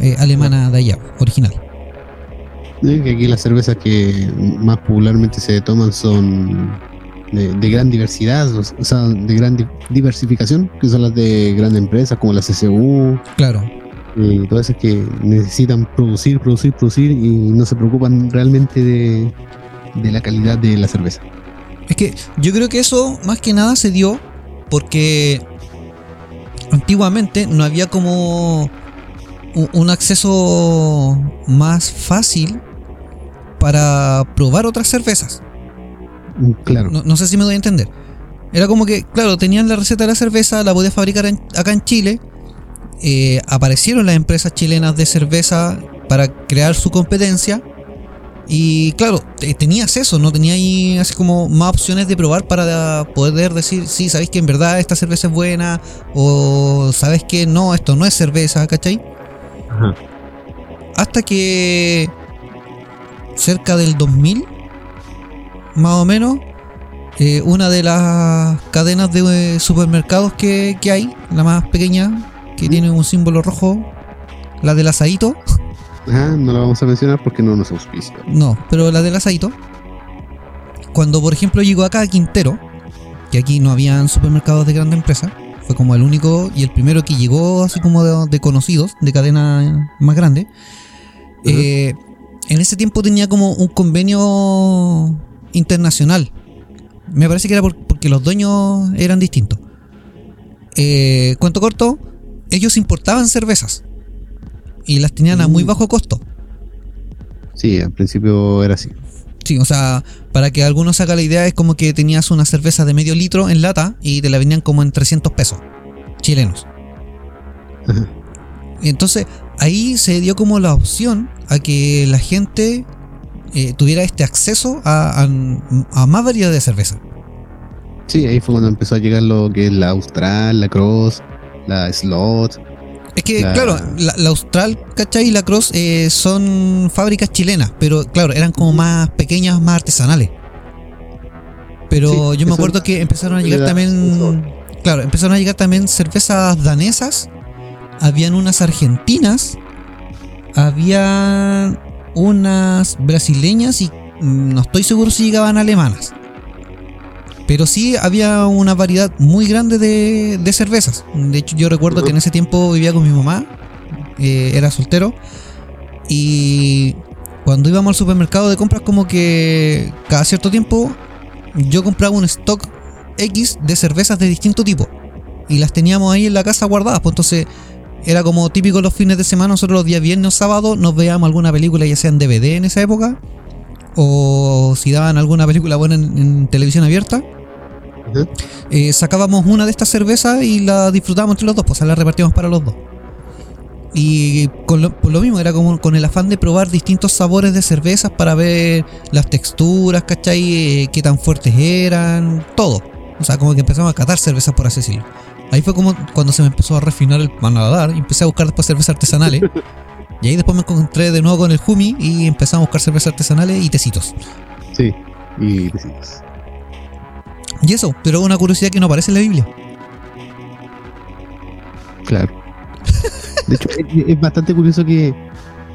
eh, alemana de allá, original. Sí, que aquí las cervezas que más popularmente se toman son de, de gran diversidad, o sea, de gran di- diversificación, que son las de grandes empresas como la CCU Claro, y todas esas que necesitan producir, producir, producir y no se preocupan realmente de, de la calidad de la cerveza. Es que yo creo que eso más que nada se dio porque antiguamente no había como un acceso más fácil para probar otras cervezas. Mm, Claro. No, no sé si me doy a entender. Era como que, claro, tenían la receta de la cerveza, la podías fabricar en- acá en Chile. Eh, aparecieron las empresas chilenas de cerveza para crear su competencia. Y claro, te- tenías eso, no tenías ahí así como más opciones de probar para poder decir, sí, sabéis que en verdad esta cerveza es buena, o sabes que no, esto no es cerveza, ¿cachai? Ajá. Hasta que cerca del 2000, más o menos, eh, una de las cadenas de eh, supermercados que, que hay, la más pequeña, que tiene un símbolo rojo, la del asadito, Ajá, no la vamos a mencionar porque no nos auspicia. no, pero la del asadito, cuando por ejemplo llegó acá a Quintero, que aquí no habían supermercados de grande empresa, fue como el único y el primero que llegó así como de, de conocidos, de cadena más grande. eh, en ese tiempo tenía como un convenio internacional. Me parece que era por- porque los dueños eran distintos. Eh, cuento corto, ellos importaban cervezas y las tenían a muy Mm. bajo costo. Sí, al principio era así. Sí, o sea, para que alguno se haga la idea, es como que tenías una cerveza de medio litro en lata y te la vendían como en 300 pesos chilenos. Ajá. Y entonces ahí se dio como la opción a que la gente eh, tuviera este acceso a, a- a más variedad de cerveza. Sí, ahí fue cuando empezó a llegar lo que es la Austral, la Cross, la Slot. Es que, La- claro, la, la Austral, ¿cachai? Y la Cross eh, son fábricas chilenas, pero claro, eran como más pequeñas, más artesanales. Pero Sí, yo me acuerdo que empezaron a le llegar también. Claro, empezaron a llegar también cervezas danesas. Habían unas argentinas. Había unas brasileñas y mm, no estoy seguro si llegaban alemanas. Pero sí había una variedad muy grande de, cervezas. De hecho, yo recuerdo que en ese tiempo vivía con mi mamá. eh, era soltero. Y cuando íbamos al supermercado de compras, como que cada cierto tiempo yo compraba un stock X de cervezas de distinto tipo. Y las teníamos ahí en la casa guardadas. Pues entonces era como típico los fines de semana. Nosotros los días viernes o sábados nos veíamos alguna película, ya sea en DVD en esa época. O si daban alguna película buena en, en televisión abierta. Eh, sacábamos una de estas cervezas y la disfrutábamos entre los dos. Pues o sea, la repartíamos para los dos. Y con lo, por lo mismo, era como con el afán de probar distintos sabores de cervezas para ver las texturas, ¿cachai? Eh, qué tan fuertes eran, todo. O sea, como que empezamos a catar cervezas, por así decirlo. Ahí fue como cuando se me empezó a refinar el paladar y empecé a buscar después cervezas artesanales. Y ahí después me encontré de nuevo con el Humi y empezamos a buscar cervezas artesanales y tecitos. Sí, y besitos. Y eso, pero una curiosidad que no aparece en la Biblia. Claro. De hecho, es, es bastante curioso que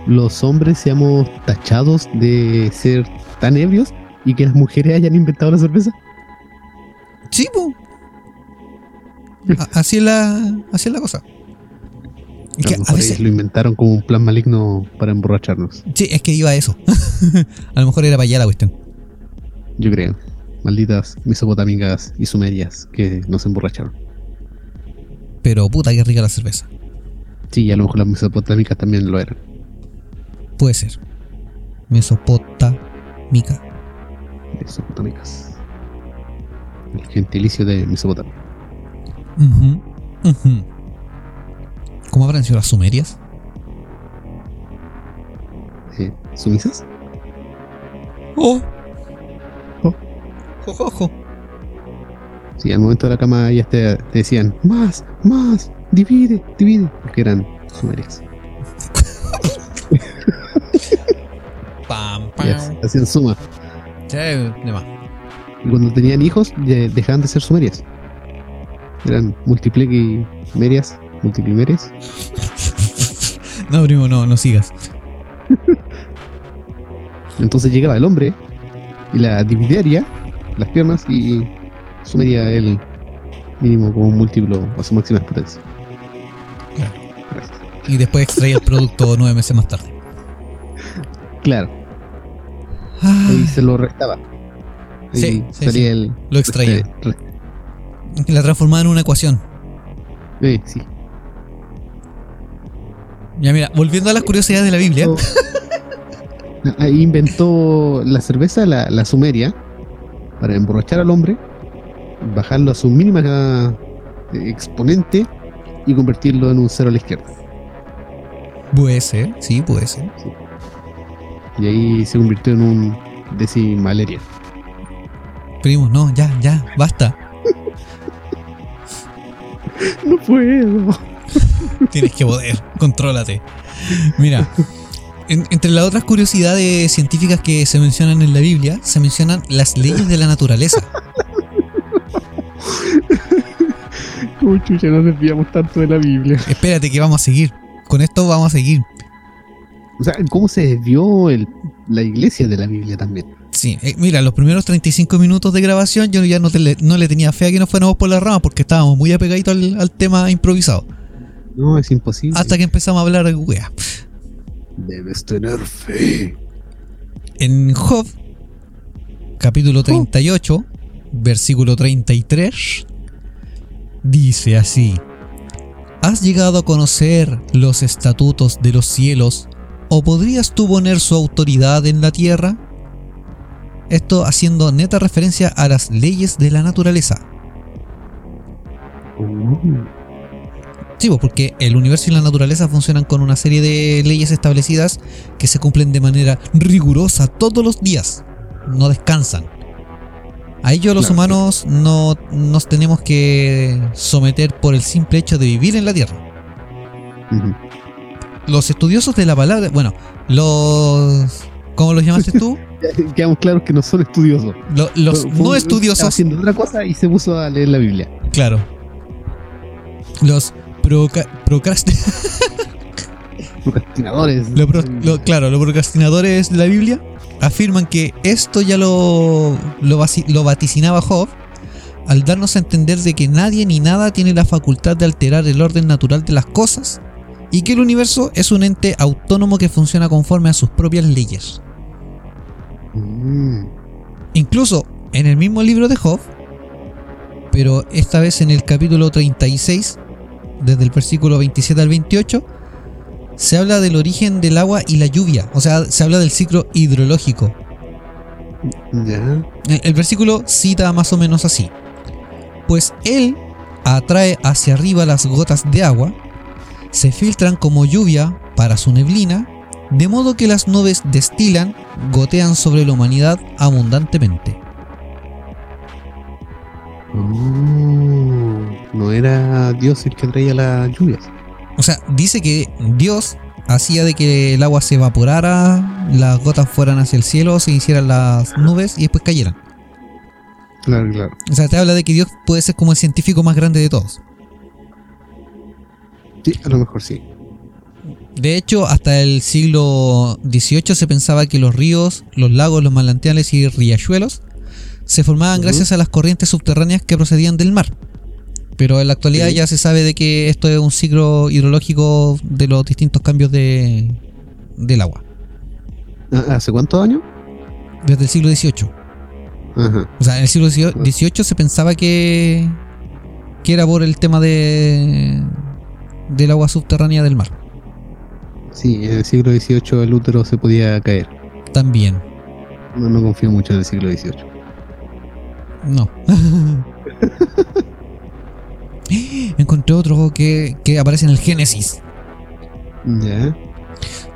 los hombres seamos tachados de ser tan ebrios y que las mujeres hayan inventado la cerveza. Sí. A- Así es la, así es la cosa. Es A que a veces, lo inventaron como un plan maligno para emborracharnos. sí, es que iba a eso. a lo mejor era para allá la cuestión. Yo creo. Malditas mesopotámicas y sumerias que nos emborracharon. Pero puta, qué rica la cerveza. Sí, a lo mejor las mesopotámicas también lo eran. Puede ser. Mesopotámica. Mesopotámicas. El gentilicio de Mesopotamia. ¿Cómo habrán sido las sumerias? Eh, ¿Sumisas? Oh. Ojo, ojo. Sí, al momento de la cama ellas te, te decían, más, más, divide, divide. Porque eran sumerias. Pam, hacían suma. Sí. Y cuando tenían hijos, ya dejaban de ser sumerias. Eran multiplicimerias, multiplimerias. No, primo, no, no sigas. Entonces llegaba el hombre y la dividiría las piernas y sumería el mínimo como un múltiplo a su máxima potencia. Claro. Gracias. Y después extraía el producto nueve meses más tarde. Claro, Ah, ahí se lo restaba. Ahí Sí, sí, sí. el. Lo extraía. este, la transformaba en una ecuación. eh, sí. Ya mira, volviendo a las curiosidades de la Biblia. Ahí inventó la cerveza, la, la sumeria, para emborrachar al hombre, bajarlo a su mínima exponente y convertirlo en un cero a la izquierda. Puede ser, sí, puede ser. Y ahí se convirtió en un decimaleria. Primo, no, ya, ya, basta. No puedo. Tienes que poder, contrólate. Mira, en- entre las otras curiosidades científicas que se mencionan en la Biblia, se mencionan las leyes de la naturaleza. Como chucha, nos desviamos tanto de la Biblia. Espérate que vamos a seguir. Con esto vamos a seguir. O sea, cómo se desvió el- la iglesia de la Biblia también. Sí, eh, mira, los primeros 35 minutos de grabación yo ya no, te le, no le tenía fe a que nos fuéramos por la rama porque estábamos muy apegaditos al, al tema improvisado. No, es imposible. Hasta que empezamos a hablar de wea. Debes tener fe. En Job, capítulo 38, versículo 33, dice así: ¿Has llegado a conocer los estatutos de los cielos o podrías tú poner su autoridad en la tierra? Esto haciendo neta referencia a las leyes de la naturaleza. Uh, Sí, porque el universo y la naturaleza funcionan con una serie de leyes establecidas que se cumplen de manera rigurosa todos los días. No descansan. A ello los Claro. humanos no nos tenemos que someter por el simple hecho de vivir en la Tierra. Los estudiosos de la palabra, bueno, los... ¿Cómo los llamaste tú? Quedamos claros que no son estudiosos. Lo- los Fue- fue no Estaba estudiosos, haciendo otra cosa y se puso a leer la Biblia. claro. Los proca- Procrastinadores. Lo pro- lo- claro, los procrastinadores de la Biblia afirman que esto ya lo, lo vaticinaba Job al darnos a entender de que nadie ni nada tiene la facultad de alterar el orden natural de las cosas y que el universo es un ente autónomo que funciona conforme a sus propias leyes. Mm, Incluso en el mismo libro de Job, pero esta vez en el capítulo 36, desde el versículo 27 al 28, se habla del origen del agua y la lluvia, o sea, se habla del ciclo hidrológico. el versículo cita más o menos así. Pues él atrae hacia arriba las gotas de agua, se filtran como lluvia para su neblina, de modo que las nubes destilan, gotean sobre la humanidad abundantemente. Oh, no era Dios el que traía las lluvias. O sea, dice que Dios hacía de que el agua se evaporara, las gotas fueran hacia el cielo, se hicieran las nubes y después cayeran. Claro, claro. O sea, te habla de que Dios puede ser como el científico más grande de todos. Sí, a lo mejor sí. De hecho, hasta el siglo XVIII se pensaba que los ríos, los lagos, los manantiales y riachuelos se formaban gracias a las corrientes subterráneas que procedían del mar. Pero en la actualidad Sí. ya se sabe de que esto es un ciclo hidrológico de los distintos cambios de, del agua. Ah, ¿Hace cuántos años? Desde el siglo XVIII. Ajá. O sea, en el siglo XVIII se pensaba que, que era por el tema de del agua subterránea del mar. Sí, en el siglo XVIII el útero se podía caer. También. No, no confío mucho en el siglo XVIII. No. Encontré otro que, que aparece en el Génesis.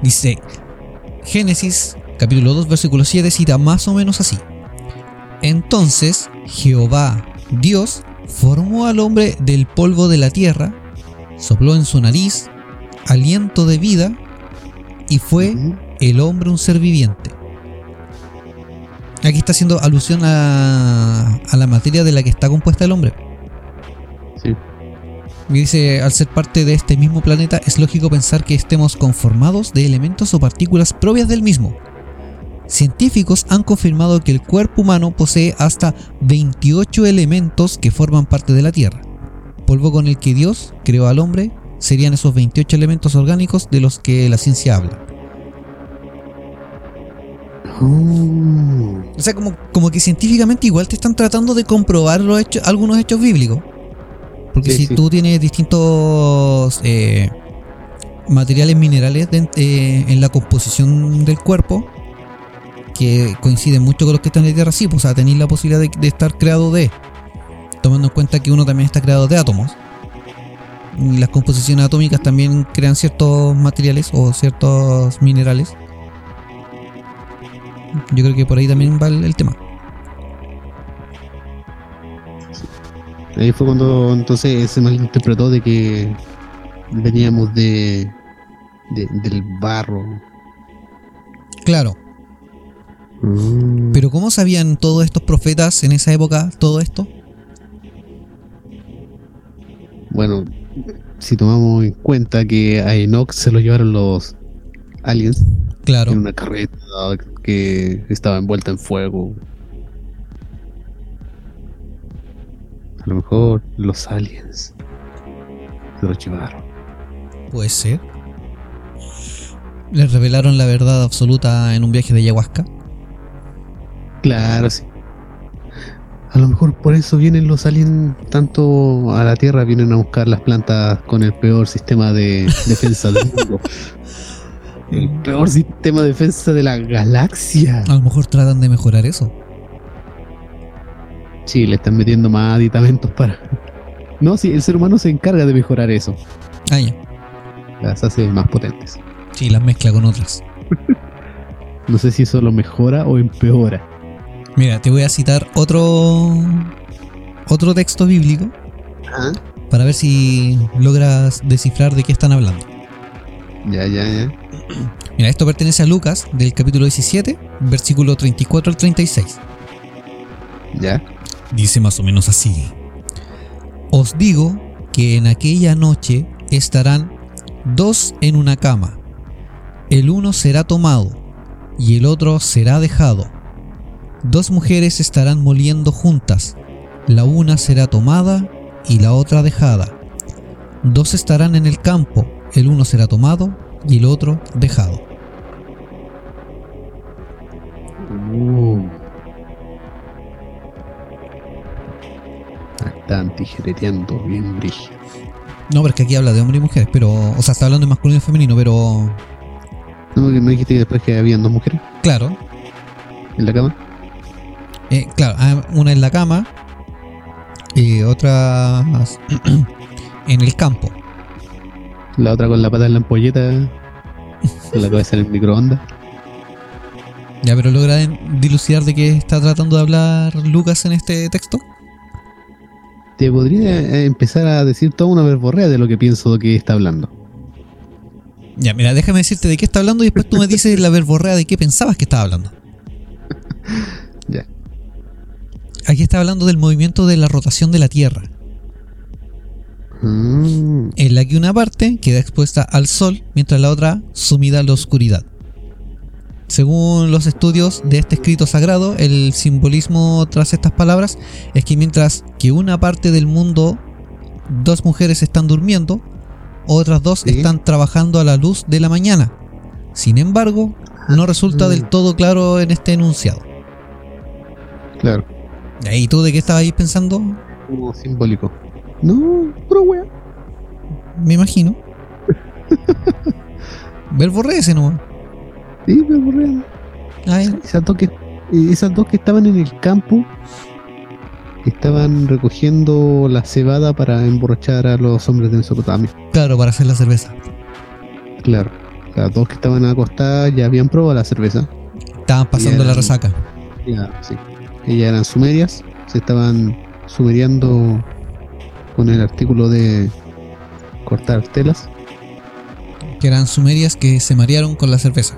Dice, Génesis capítulo 2 versículo 7 cita más o menos así. Entonces Jehová, Dios, formó al hombre del polvo de la tierra, sopló en su nariz aliento de vida y fue el hombre un ser viviente. Aquí está haciendo alusión a, a la materia de la que está compuesta el hombre. Sí. Dice, al ser parte de este mismo planeta, es lógico pensar que estemos conformados de elementos o partículas propias del mismo. Científicos han confirmado que el cuerpo humano posee hasta 28 elementos que forman parte de la Tierra. Polvo con el que Dios creó al hombre serían esos 28 elementos orgánicos de los que la ciencia habla. Oh. O sea, como, como que científicamente igual te están tratando de comprobar los hechos, algunos hechos bíblicos. Porque Sí, si sí. tú tienes distintos eh, materiales minerales de- eh, en la composición del cuerpo que coinciden mucho con los que están en la Tierra, sí, pues, o sea, tenéis la posibilidad de, de estar creado de, tomando en cuenta que uno también está creado de átomos. Y las composiciones atómicas también crean ciertos materiales o ciertos minerales. Yo creo que por ahí también va el, el tema. Ahí fue cuando entonces se malinterpretó de que veníamos de, de- del barro. Claro, Mm. pero ¿cómo sabían todos estos profetas en esa época todo esto? Bueno, si tomamos en cuenta que a Enoch se lo llevaron los aliens Claro, en una carreta que estaba envuelta en fuego. A lo mejor los aliens se lo llevaron. puede ser. Les revelaron la verdad absoluta en un viaje de ayahuasca. Claro, sí. A lo mejor por eso vienen los aliens tanto a la Tierra, vienen a buscar las plantas con el peor sistema de defensa del mundo. El peor sistema de defensa de la galaxia. A lo mejor tratan de mejorar eso. Sí, le están metiendo más aditamentos para. No, sí, el ser humano se encarga de mejorar eso. Ah, ya. Las hace más potentes. Sí, las mezcla con otras. No sé si eso lo mejora o empeora. Mira, te voy a citar otro otro texto bíblico Ah, para ver si logras descifrar de qué están hablando. Ya, ya, ya. Mira, esto pertenece a Lucas del capítulo 17, versículo 34 al 36. Ya. Dice más o menos así. Os digo que en aquella noche estarán dos en una cama. El uno será tomado y el otro será dejado. Dos mujeres estarán moliendo juntas. La una será tomada y la otra dejada. Dos estarán en el campo. El uno será tomado y el otro dejado. Uh. Están tijereteando bien brígido. No, porque aquí habla de hombre y mujeres, pero. O sea, está hablando de masculino y femenino, pero. ¿No, ¿No dijiste que después que habían dos mujeres Claro, en la cama? Eh, claro, ah, una en la cama y otra en el campo. La otra con la pata en la ampolleta. Con la cabeza en el microondas. Ya, pero logra dilucidar de qué está tratando de hablar Lucas en este texto. Te podría eh, empezar a decir toda una verborrea de lo que pienso que está hablando. Ya, mira, déjame decirte de qué está hablando y después tú me dices la verborrea de qué pensabas que estaba hablando. Ya. Aquí está hablando del movimiento de la rotación de la Tierra, Mm, en la que una parte queda expuesta al sol mientras la otra sumida a la oscuridad. Según los estudios de este escrito sagrado, el simbolismo tras estas palabras es que mientras que una parte del mundo, dos mujeres están durmiendo, otras dos Sí. están trabajando a la luz de la mañana. Sin embargo, no resulta del todo claro en este enunciado. claro. ¿Y tú de qué estabas ahí pensando? Como simbólico. No, pura wea. Me imagino. Verborrea ese no. Sí, verborrea. Ay, Esas dos que, esas dos que estaban en el campo estaban recogiendo la cebada para emborrachar a los hombres de Mesopotamia. claro, para hacer la cerveza. Claro. Las dos que estaban acostadas ya habían probado la cerveza. Estaban pasando la resaca. Ya, sí. Ellas eran sumerias. Se estaban sumeriando con el artículo de cortar telas. Que eran sumerias que se marearon con la cerveza.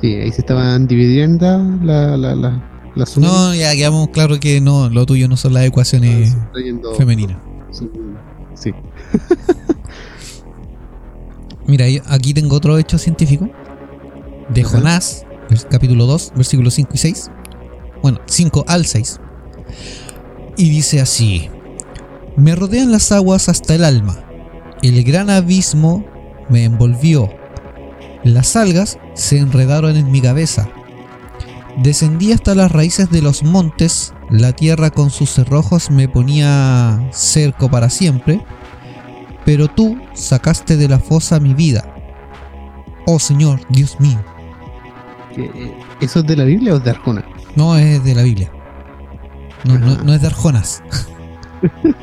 Sí, ahí se estaban dividiendo la, la, la, las sumerias. No, ya quedamos claro que no, lo tuyo no son las ecuaciones sustrayendo femeninas. Sí. Mira, aquí tengo otro hecho científico. De Ajá. Jonás, capítulo 2, versículos 5 y 6. Bueno, 5 al 6. Y dice así. Me rodean las aguas hasta el alma. El gran abismo me envolvió. Las algas se enredaron en mi cabeza. Descendí hasta las raíces de los montes. La tierra con sus cerrojos me ponía cerco para siempre pero tú sacaste de la fosa mi vida. Oh Señor, Dios mío. ¿Qué- eh, ¿Eso es de la Biblia o es de Arjona? No es de la Biblia. No, no, no es de Arjonas.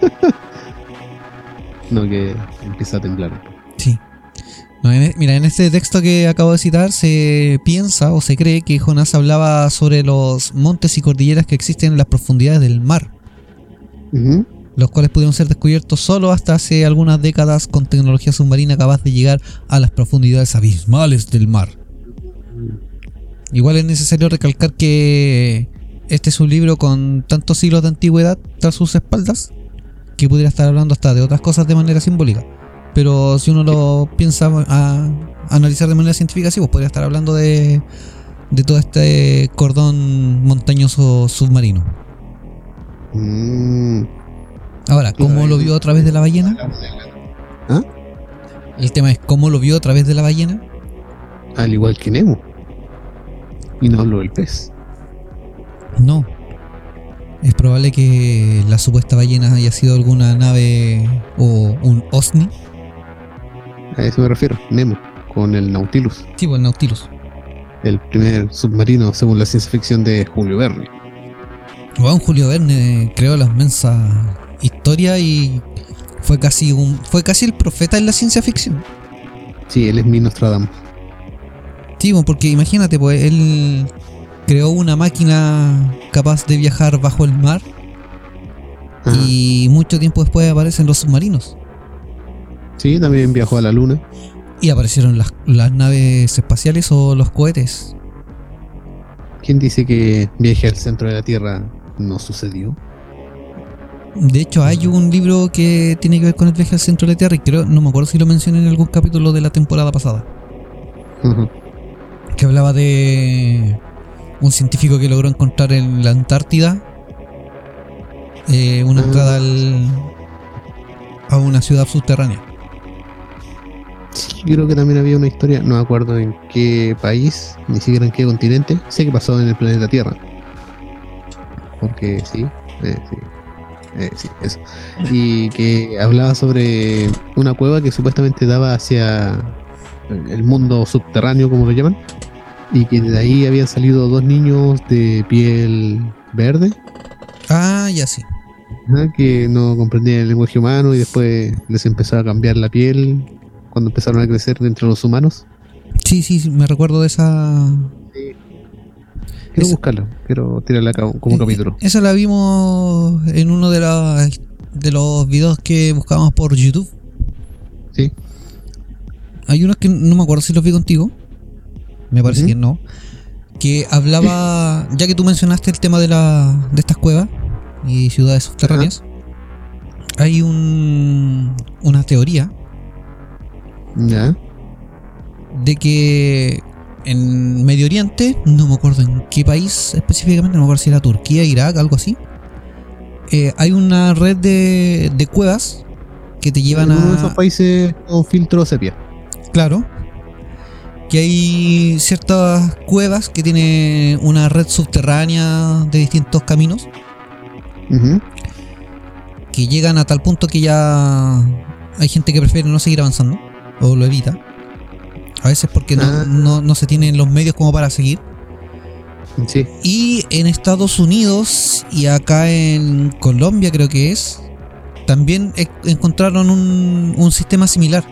No, que empieza a temblar. Sí. No, en e- mira, en este texto que acabo de citar se piensa o se cree que Jonás hablaba sobre los montes y cordilleras que existen en las profundidades del mar, los cuales pudieron ser descubiertos solo hasta hace algunas décadas con tecnología submarina capaz de llegar a las profundidades abismales del mar. Igual es necesario recalcar que este es un libro con tantos siglos de antigüedad tras sus espaldas que pudiera estar hablando hasta de otras cosas de manera simbólica. Pero si uno lo piensa a, analizar de manera científica, sí, pues podría estar hablando de, de todo este cordón montañoso submarino. Mm. Ahora, ¿cómo lo vio a través de la ballena? ¿Ah? El tema es cómo lo vio a través de la ballena. Al igual que Nemo. Y no hablo del pez. No. Es probable que la supuesta ballena haya sido alguna nave o un OSNI, A eso me refiero. Nemo. Con el Nautilus. tipo el Nautilus. El primer submarino según la ciencia ficción de Julio Verne. Juan Julio Verne creó la inmensa historia y fue casi un fue casi el profeta en la ciencia ficción. Sí, él es mi Nostradamus. Sí, bueno, porque imagínate, pues él creó una máquina capaz de viajar bajo el mar y mucho tiempo después aparecen los submarinos Sí, también viajó a la luna. y aparecieron las, las naves espaciales o los cohetes. ¿Quién dice que viaje al centro de la Tierra no sucedió? De hecho, hay un libro que tiene que ver con el viaje al centro de la Tierra y creo, no me acuerdo si lo mencioné en algún capítulo de la temporada pasada, que hablaba de un científico que logró encontrar en la Antártida eh, una entrada al- a una ciudad subterránea. Sí, creo que también había una historia, no me acuerdo en qué país, ni siquiera en qué continente. Sé que pasó en el planeta Tierra. Porque sí, eh, sí, eh, sí, eso. Y que hablaba sobre una cueva que supuestamente daba hacia el mundo subterráneo, como lo llaman. Y que de ahí habían salido dos niños de piel verde, Ah, ya sí. que no comprendían el lenguaje humano y después les empezó a cambiar la piel cuando empezaron a crecer entre los humanos. Sí, sí, sí, me recuerdo de esa. Quiero Es- buscarla, quiero tirarla como Eh, capítulo. Esa la vimos en uno de, las de los videos que buscábamos por YouTube. Sí. Hay unos que no me acuerdo si los vi contigo. Me parece que no. Que hablaba, ya que tú mencionaste el tema de, la, de estas cuevas y ciudades subterráneas, hay un, una teoría Ya. de que en Medio Oriente, no me acuerdo en qué país específicamente, no me acuerdo si era Turquía, Irak, algo así, eh, hay una red de, de cuevas que te llevan en uno de esos a... países con filtro sepia. Claro. Que hay ciertas cuevas que tienen una red subterránea de distintos caminos que llegan a tal punto que ya hay gente que prefiere no seguir avanzando o lo evita. A veces porque no, Ah. no, no se tienen los medios como para seguir. Sí. Y en Estados Unidos y acá en Colombia creo que es, también e- encontraron un, un sistema similar.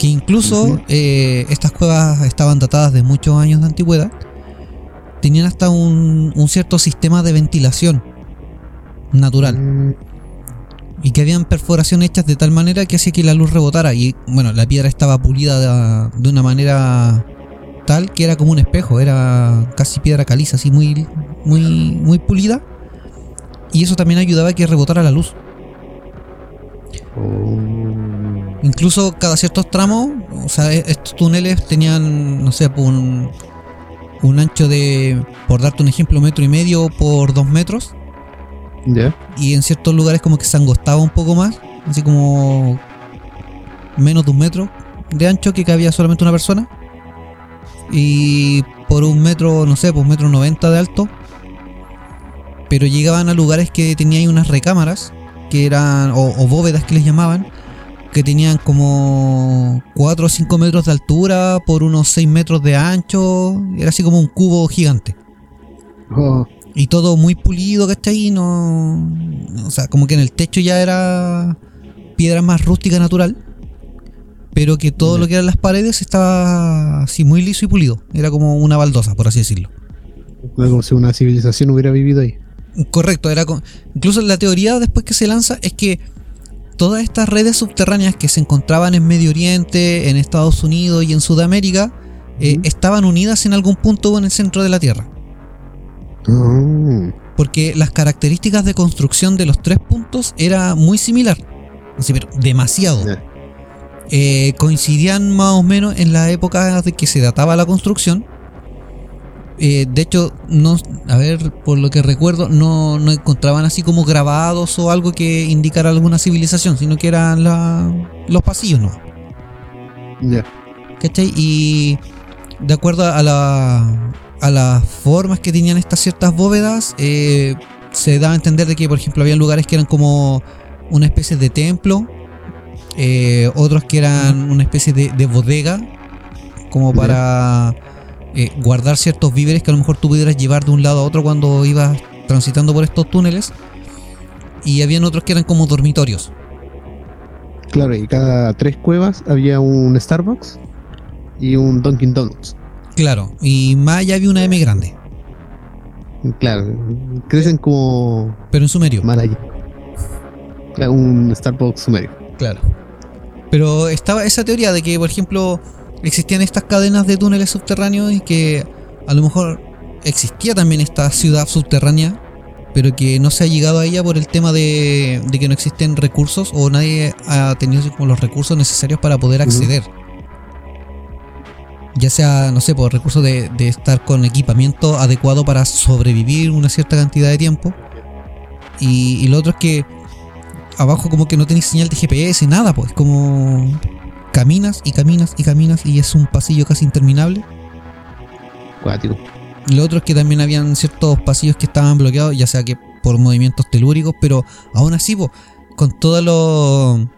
Que incluso eh, estas cuevas estaban datadas de muchos años de antigüedad. Tenían hasta un, un cierto sistema de ventilación natural. Mm, Y que habían perforaciones hechas de tal manera que hacía que la luz rebotara. Y bueno, la piedra estaba pulida de, de una manera tal que era como un espejo. Era casi piedra caliza, así muy, muy, muy pulida. Y eso también ayudaba a que rebotara la luz. oh. Incluso cada ciertos tramos, o sea, e- estos túneles tenían, no sé, pues, un, un ancho de, por darte un ejemplo, metro y medio por dos metros. Ya. y en ciertos lugares como que se angostaba un poco más, así como menos de un metro de ancho que cabía solamente una persona y por un metro, no sé, pues un metro noventa de alto, pero llegaban a lugares que tenían ahí unas recámaras que eran, o, o bóvedas que les llamaban, que tenían como 4 o 5 metros de altura por unos 6 metros de ancho, era así como un cubo gigante. Oh, Y todo muy pulido, ¿cachai? No. O sea, como que en el techo ya era piedra más rústica natural. Pero que todo lo que eran las paredes estaba así muy liso y pulido. Era como una baldosa, por así decirlo. como si una civilización hubiera vivido ahí. Correcto, era con- incluso la teoría después que se lanza es que todas estas redes subterráneas que se encontraban en Medio Oriente, en Estados Unidos y en Sudamérica eh, estaban unidas en algún punto en el centro de la Tierra. Oh, porque las características de construcción de los tres puntos era muy similar. Así, pero demasiado. Eh, coincidían más o menos en la época de que se databa la construcción. Eh, de hecho, no, a ver, por lo que recuerdo, no, no encontraban así como grabados o algo que indicara alguna civilización, sino que eran la- los pasillos, ¿no? Ya. ¿Cachai? Y de acuerdo a, la, a las formas que tenían estas ciertas bóvedas, eh, se daba a entender de que, por ejemplo, había lugares que eran como una especie de templo, eh, otros que eran una especie de, de bodega, como para eh, guardar ciertos víveres que a lo mejor tú pudieras llevar de un lado a otro cuando ibas transitando por estos túneles. Y habían otros que eran como dormitorios. Claro, y cada tres cuevas había un Starbucks y un Dunkin' Donuts. Claro, y más allá había una M grande, Claro, crecen como pero en sumerio. mal allí. Claro, un Starbucks sumerio. Claro. Pero estaba esa teoría de que, por ejemplo, existían estas cadenas de túneles subterráneos y que a lo mejor existía también esta ciudad subterránea, pero que no se ha llegado a ella por el tema de, de que no existen recursos o nadie ha tenido como los recursos necesarios para poder acceder. Ya sea, no sé, por recursos de, de estar con equipamiento adecuado para sobrevivir una cierta cantidad de tiempo. Y, y lo otro es que abajo como que no tenéis señal de GPS, nada, pues como caminas y caminas y caminas y es un pasillo casi interminable. Cuático. Lo otro es que también habían ciertos pasillos que estaban bloqueados, ya sea que por movimientos telúricos, pero aún así, po, con todos los,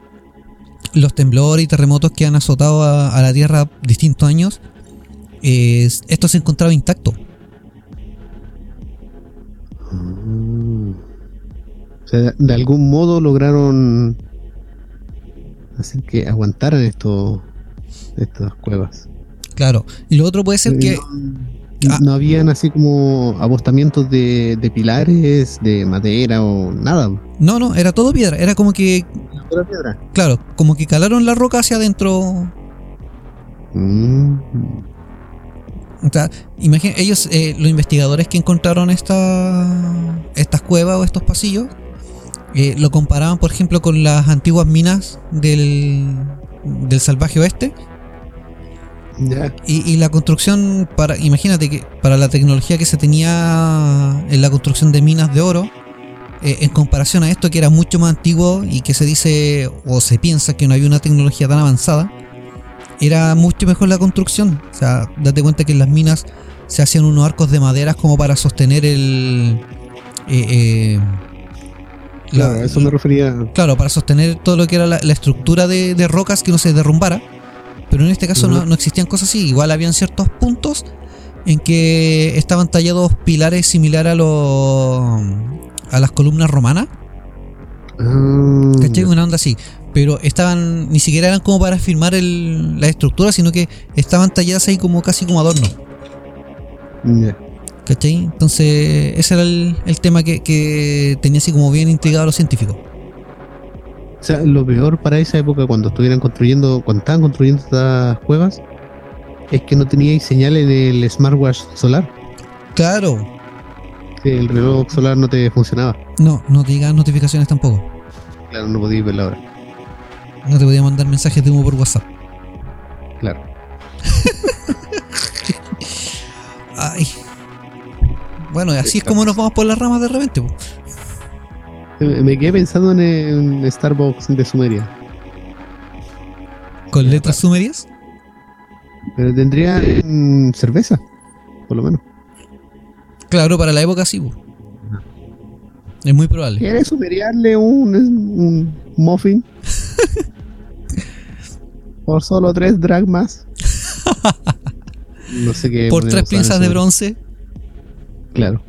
los temblores y terremotos que han azotado a, a la Tierra distintos años, eh, esto se encontraba intacto. Mm. O sea, de algún modo lograron hacer que aguantaran estos estas cuevas. Claro. Y lo otro puede ser que. No, Ah. no habían así como apostamientos de, de pilares, de madera o nada. No, no, era todo piedra. Era como que. Piedra. Claro, como que calaron la roca hacia adentro. Mm. O sea, imagina, ellos, eh, los investigadores que encontraron esta, estas cuevas o estos pasillos, eh, lo comparaban, por ejemplo, con las antiguas minas del, del salvaje oeste. Ya. Y, y la construcción, para imagínate que para la tecnología que se tenía en la construcción de minas de oro, eh, en comparación a esto que era mucho más antiguo y que se dice o se piensa que no había una tecnología tan avanzada, era mucho mejor la construcción. O sea, date cuenta que en las minas se hacían unos arcos de maderas como para sostener el... eh, la- Claro, a eso me refería. Claro, para sostener todo lo que era la, la estructura de, de rocas que no se derrumbara. Pero en este caso no, existían cosas así. Igual habían ciertos puntos en que estaban tallados pilares similares a los a las columnas romanas. Ah, ¿Cachai? Una onda así. Pero estaban, ni siquiera eran como para firmar el, la estructura, sino que estaban talladas ahí como casi como adorno. ya. ¿Cachai? Entonces, ese era el, el tema que, que tenía así como bien intrigado a los científicos. O sea, lo peor para esa época cuando estuvieran construyendo, cuando estaban construyendo estas cuevas, es que no teníais señal en el smartwatch solar. Claro, Que el reloj solar no te funcionaba. no, no te llegaban notificaciones tampoco. Claro, no podíais ver la hora. No te podía mandar mensajes de humo por WhatsApp. Claro. Ay. Bueno, así es como nos vamos por las ramas de repente. po. Eh, Me quedé pensando en, en Starbucks de Sumeria. Con letras sumerias. Pero tendría mm, cerveza, por lo menos. Claro, para la época sí. po. Es muy probable. ¿Quieres sumeriarle un, un muffin? Por solo tres dragmas. No sé qué. Por tres piezas de bronce. Claro.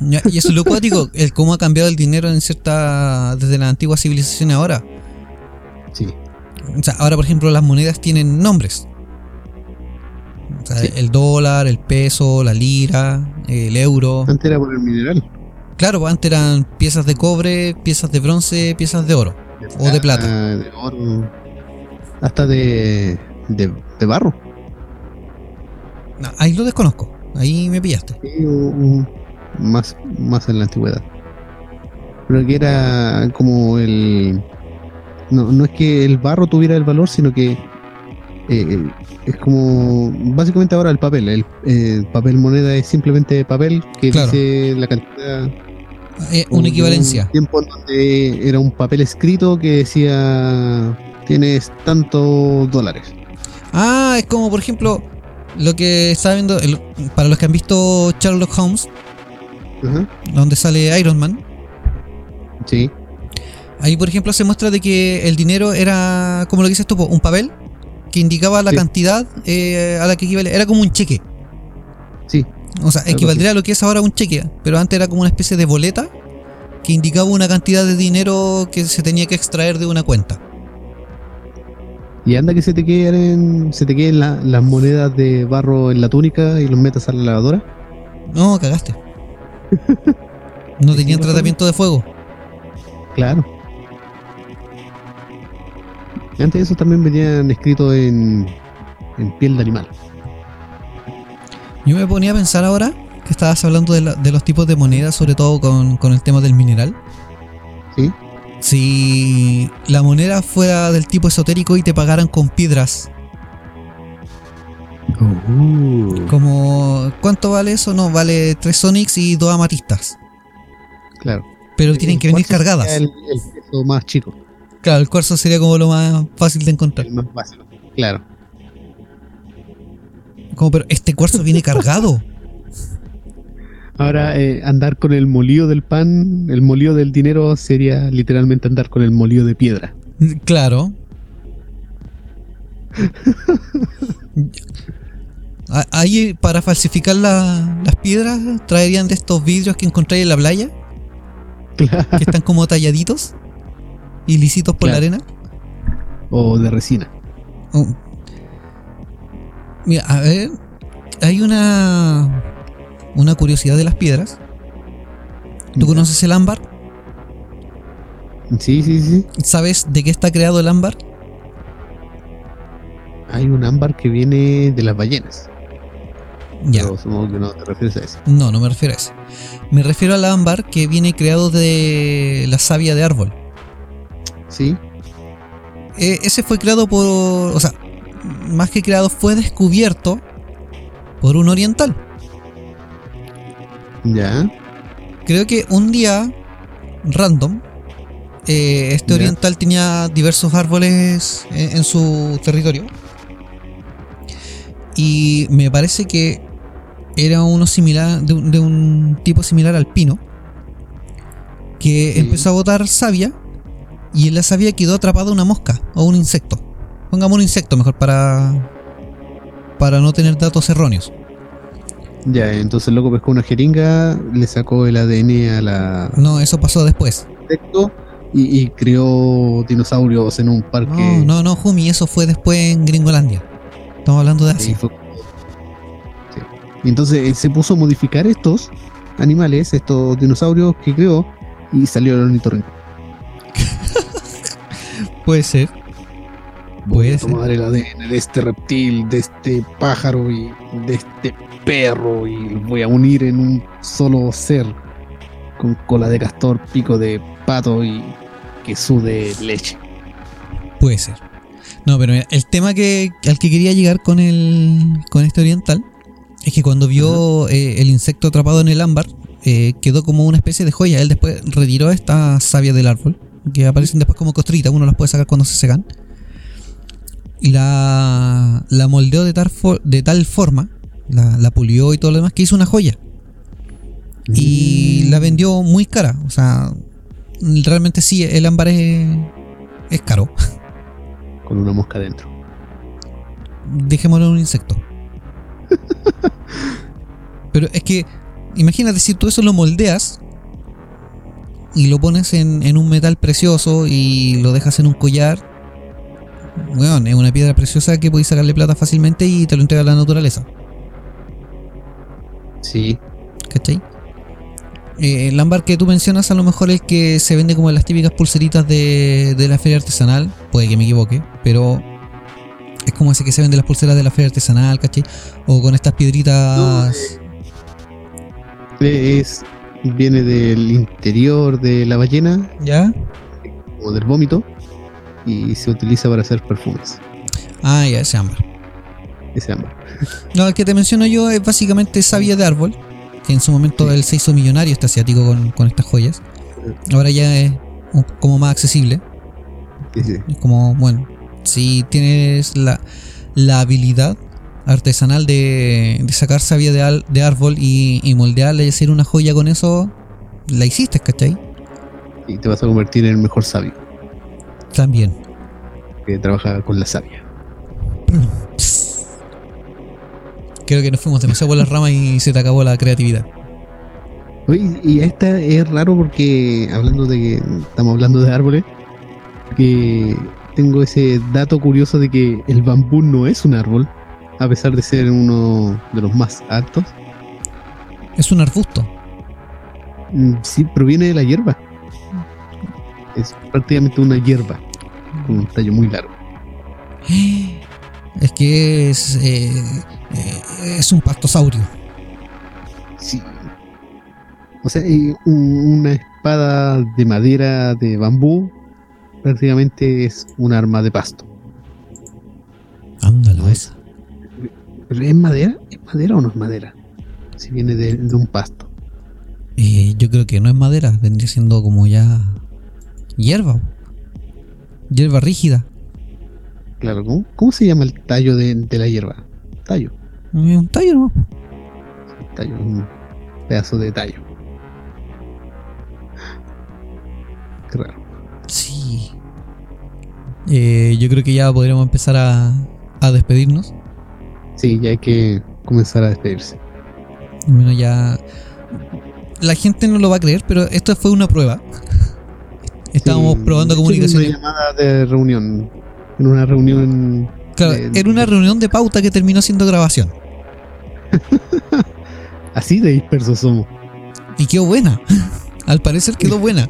Y eso es lo cuático, el cómo ha cambiado el dinero en cierta. desde la antigua civilización ahora. Sí. O sea, ahora por ejemplo las monedas tienen nombres. O sea, Sí. el dólar, el peso, la lira, el euro. Antes era por el mineral. Claro, pues antes eran piezas de cobre, piezas de bronce, piezas de oro. O de plata. De oro. Hasta de, de, de barro. No, ahí lo desconozco. Ahí me pillaste. Sí, o- o más, más en la antigüedad. Pero que era como el. No, no es que el barro tuviera el valor, sino que eh, es como. Básicamente ahora el papel. El, eh, papel moneda es simplemente papel que Claro. dice la cantidad. Eh, una equivalencia. Un tiempo en donde era un papel escrito que decía. Tienes tantos dólares. Ah, es como por ejemplo lo que estaba viendo. el- para los que han visto Sherlock Holmes, donde sale Iron Man. Sí. Ahí, por ejemplo, se muestra de que el dinero era, como lo que dices tú, un papel que indicaba la Sí. cantidad eh, a la que equivale. Era como un cheque. Sí. O sea, equivaldría a lo que es ahora un cheque. Pero antes era como una especie de boleta que indicaba una cantidad de dinero que se tenía que extraer de una cuenta. Y anda que se te queden, se te queden la- las monedas de barro en la túnica y los metas a la lavadora. No, cagaste. No tenían tratamiento de fuego. Claro. Antes de eso también venían escrito en, en piel de animal. Yo me ponía a pensar ahora que estabas hablando de, la- de los tipos de monedas, sobre todo con, con el tema del mineral. ¿Sí? Si la moneda fuera del tipo esotérico y te pagaran con piedras, como ¿cuánto vale eso? No, vale tres Sonics y dos amatistas. Claro. Pero tienen que venir ¿Cuál sería cargadas. El, el peso más chico, Claro, el cuarzo sería como lo más fácil de encontrar. el más básico. Claro. Como, pero este cuarzo viene cargado. Ahora, eh, andar con el molío del pan, el molío del dinero sería literalmente andar con el molío de piedra. Claro. A- Ahí para falsificar la- las piedras traerían de estos vidrios que encontráis en la playa, Claro. que están como talladitos y lisitos por la arena. O de resina. Oh. Mira, a ver, hay una una curiosidad de las piedras. ¿Tú conoces el ámbar? Sí, sí, sí. ¿Sabes de qué está creado el ámbar? Hay un ámbar que viene de las ballenas. Ya. Pero supongo que no te refieres a eso. No, no me refiero a ese. Me refiero al ámbar que viene creado de la savia de árbol. Sí. Eh, ese fue creado por. O sea, más que creado, fue descubierto por un oriental. Ya. Creo que un día, random, eh, este Ya. oriental tenía diversos árboles en, en su territorio. Y me parece que era uno similar, de un, de un tipo similar al pino, que Sí. empezó a botar savia y en la savia quedó atrapada una mosca o un insecto. Pongamos un insecto mejor para, para no tener datos erróneos. Ya, entonces el loco pescó una jeringa, le sacó el ADN a la No, eso pasó después. y, y crió dinosaurios en un parque. No, no, no, Jumi, eso fue después en Gringolandia. Estamos hablando de Sí, Asia. fue- sí. Y entonces él se puso a modificar estos animales, estos dinosaurios que creó, y salió el ornitorrinco. Puede ser. Voy Puede a ser. tomar el ADN de este reptil, de este pájaro y de este perro y los voy a unir en un solo ser con cola de castor, pico de pato y que sude leche. Puede ser. No, pero mira, el tema que, al que quería llegar con el con este oriental es que cuando vio eh, el insecto atrapado en el ámbar, eh, quedó como una especie de joya. Él después retiró estas sabias del árbol, que aparecen después como costritas, uno las puede sacar cuando se secan. Y la, la moldeó de tal, for- de tal forma, la, la pulió y todo lo demás, que hizo una joya. y Mm. la vendió muy cara. O sea, realmente sí, el ámbar es, es caro. con una mosca dentro. Dejémoslo en un insecto. Pero es que, imagínate si tú eso lo moldeas y lo pones en, en un metal precioso y lo dejas en un collar. Bueno, es una piedra preciosa que podéis sacarle plata fácilmente y te lo entrega la naturaleza. Sí, ¿Cachai? Eh, el ámbar que tú mencionas a lo mejor es el que se vende como en las típicas pulseritas de, de la feria artesanal. Puede que me equivoque, pero es como ese que se vende en las pulseras de la feria artesanal, ¿cachai? O con estas piedritas... es viene del interior de la ballena ¿Ya? o del vómito y se utiliza para hacer perfumes. Ah, ya, ese ámbar. Ese ámbar. No, el que te menciono yo es básicamente savia de árbol, que en su momento Sí. él se hizo millonario este asiático con, con estas joyas. Ahora ya es un- como más accesible. Sí, sí. Es como, bueno, si tienes la, la habilidad artesanal de, de sacar savia de, al- de árbol y, y moldearla y hacer una joya con eso, la hiciste, ¿cachai? Y te vas a convertir en el mejor sabio También. que trabaja con la savia. Creo que nos fuimos demasiado por las ramas y se te acabó la creatividad. Oye, y esta es raro porque hablando de que estamos hablando de árboles, que tengo ese dato curioso de que el bambú no es un árbol, a pesar de ser uno de los más altos. Es un arbusto. Mm, Sí, proviene de la hierba. Es prácticamente una hierba con un tallo muy largo. Es que es, eh, eh, es un pastosaurio. Sí. O sea, una espada de madera de bambú prácticamente es un arma de pasto. Ándalo, No es. ¿Pero ¿Es madera? ¿Es madera o no es madera? Si viene de, de un pasto. Eh, yo creo que no es madera, vendría siendo como ya hierba. Hierba rígida. Claro, ¿cómo, cómo se llama el tallo de, de la hierba? Tallo. Es un tallo nomás. Tallo, un pedazo de tallo. Qué raro. Sí. Eh, yo creo que ya podríamos empezar a, a despedirnos. Sí, ya hay que comenzar a despedirse. Menos ya. La gente no lo va a creer, pero esto fue una prueba. Estábamos Sí, probando. En una llamada de reunión. En una reunión Claro, de- era una reunión de pauta que terminó siendo grabación. Así de dispersos somos. Y quedó buena. Al parecer quedó buena.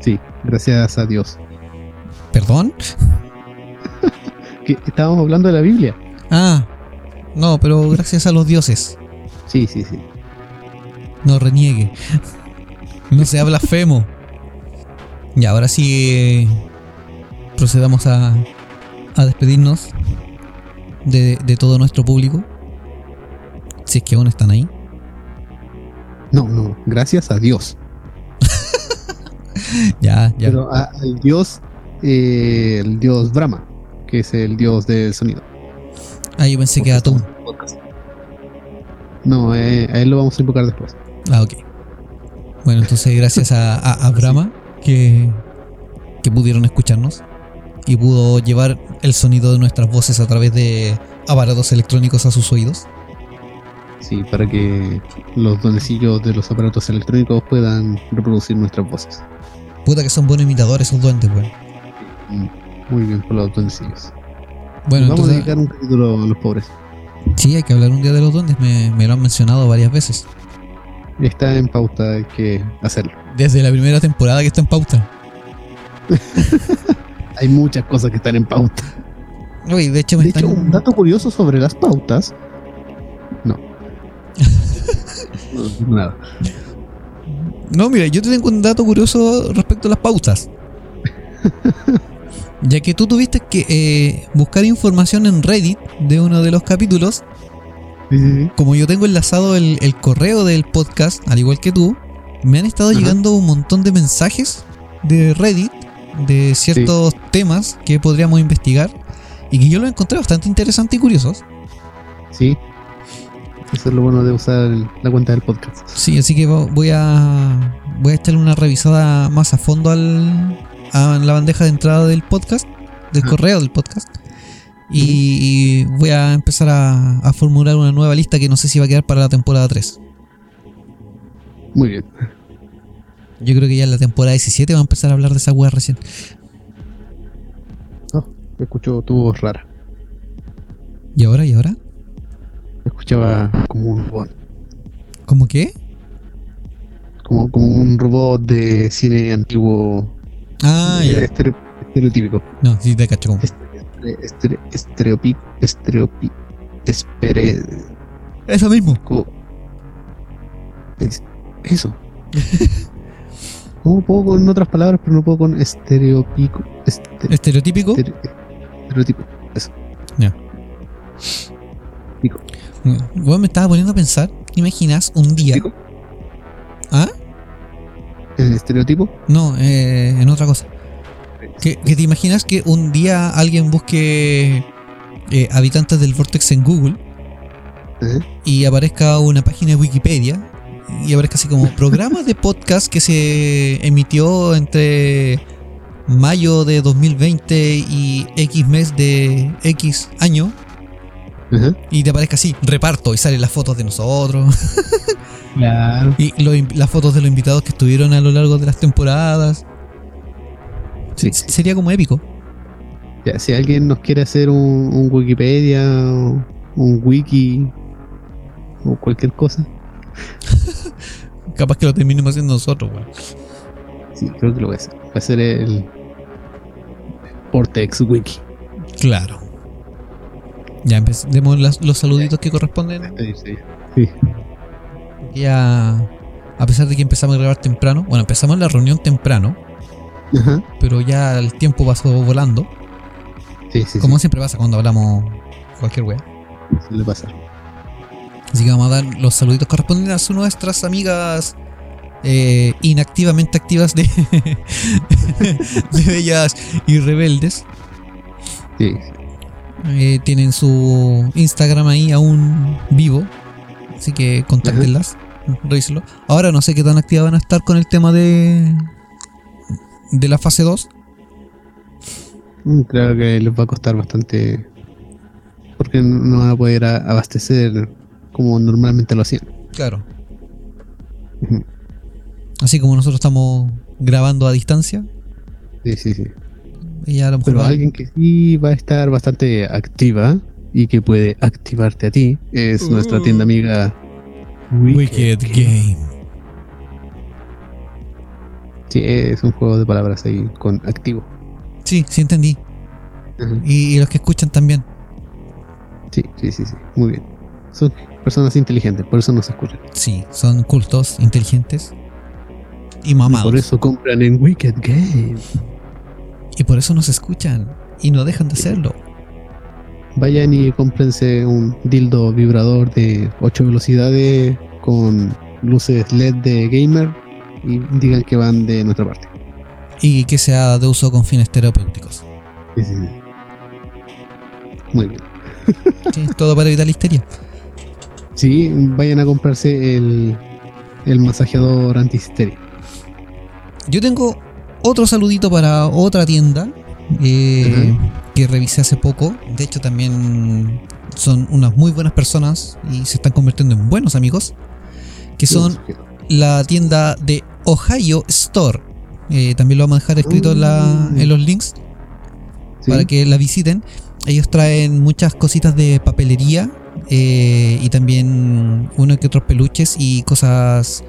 Sí, gracias a Dios. ¿Perdón? Que estábamos hablando de la Biblia. Ah, no, pero gracias a los dioses. Sí, sí, sí. No reniegue. No sea blasfemo. Y ahora sí eh, procedamos a, a despedirnos de, de todo nuestro público. Si es que aún están ahí. No, no, gracias a Dios. Ya, ya. Pero a- al Dios, eh, el Dios Brahma, que es el Dios del sonido. Ah, yo pensé que era. No, eh, a él lo vamos a invocar después. Ah, ok. Bueno, entonces gracias a, a, a Brahma que, que pudieron escucharnos y pudo llevar el sonido de nuestras voces a través de aparatos electrónicos a sus oídos. Sí, para que los donecillos de los aparatos electrónicos puedan reproducir nuestras voces. Puta que son buenos imitadores esos duendes, weón. Mm, Muy bien por los donecillos. Bueno, Vamos a dedicar un capítulo a los pobres. sí, hay que hablar un día de los duendes, me, me lo han mencionado varias veces. Está en pauta, hay que hacerlo. Desde la primera temporada que está en pauta. Hay muchas cosas que están en pauta. Uy, de hecho me De hecho, están... un dato curioso sobre las pautas. No. no nada. No, mira, yo te tengo un dato curioso respecto a las pautas. ya que tú tuviste que eh, buscar información en Reddit de uno de los capítulos, Sí, sí, sí. como yo tengo enlazado el, el correo del podcast, al igual que tú, me han estado Ajá. llegando un montón de mensajes de Reddit de ciertos temas que podríamos investigar y que yo los encontré bastante interesantes y curiosos. Sí. Eso es lo bueno de usar la cuenta del podcast. Sí, así que vo- voy a voy a echarle una revisada más a fondo al, a la bandeja de entrada del podcast, del Ajá. correo del podcast. Y, y voy a empezar a, a formular una nueva lista que no sé si va a quedar para la temporada 3. Muy bien. Yo creo que ya en la temporada 17 va a empezar a hablar de esa wea recién. Oh, escucho tu voz rara. ¿Y ahora? ¿Y ahora? Escuchaba como un robot. ¿Cómo qué? Como, como un robot de cine antiguo. Ah, ya. estere- estereotípico. No, sí te cacho como. Estere- estere- Estereopico. Estereopi. Espere. Eso mismo. co- es- Eso. ¿Cómo puedo con otras palabras, pero no puedo con estereopico? Este- Estereotípico. estere- estereotipo. Eso. Ya. Pico. Bueno, me estaba poniendo a pensar. ¿te imaginas un día? ¿Pico? ¿Ah? ¿El estereotipo? No, eh, en otra cosa. ¿Que, que te imaginas que un día alguien busque eh, habitantes del Vortex en Google ¿Eh? y aparezca una página de Wikipedia y aparezca así como programa de podcast que se emitió entre mayo de 2020 y X mes de X año y te aparezca así, reparto y salen las fotos de nosotros Claro. y lo- las fotos de los invitados que estuvieron a lo largo de las temporadas. Sí. Sería como épico. Ya, si alguien nos quiere hacer un, un Wikipedia, un wiki o cualquier cosa, Capaz que lo terminemos haciendo nosotros, weón. sí, creo que lo voy a hacer. Va a ser el Vortex Wiki. Claro. Ya las- los saluditos que corresponden. Sí, sí. Sí. Ya. A pesar de que empezamos a grabar temprano. Bueno, empezamos la reunión temprano. Ajá. Pero ya el tiempo pasó volando. Sí, sí, Como siempre pasa cuando hablamos cualquier wea. suele pasar. Así que vamos a dar los saluditos correspondientes a nuestras amigas eh, inactivamente activas de, de Bellas y Rebeldes. Sí. Eh, tienen su Instagram ahí aún vivo. Así que contáctenlas. Revísenlo. Ahora no sé qué tan activas van a estar con el tema de. de la fase 2. Mm, Claro que les va a costar bastante. Porque no van a poder abastecer como normalmente lo hacían. Claro. Así como nosotros estamos grabando a distancia. Sí, sí, sí. Ella a lo mejor Pero va- alguien que sí va a estar bastante activa y que puede activarte a ti es nuestra tienda amiga Wicked Game. Sí, es un juego de palabras ahí con activo. Sí, sí entendí. Y, y los que escuchan también. Sí, sí, sí, sí. Muy bien. Son personas inteligentes, por eso nos escuchan. Sí, son cultos, inteligentes y Y mamados. por eso compran en Wicked Game. Y por eso nos escuchan y no dejan de hacerlo. Vayan y cómprense un dildo vibrador de 8 velocidades con luces LED de gamer y digan que van de nuestra parte. Y que sea de uso con fines terapéuticos. Sí, sí, sí. Muy bien. Sí, todo para evitar la histeria. Sí, vayan a comprarse el, el masajeador antihisteria. Yo tengo otro saludito para otra tienda eh, que revisé hace poco. De hecho, también son unas muy buenas personas y se están convirtiendo en buenos amigos. Que son la tienda de Ohio Store. Eh, también lo vamos a dejar escrito en, la- Mm. en los links Sí, para que la visiten. Ellos traen muchas cositas de papelería eh, y también uno que otros peluches y cosas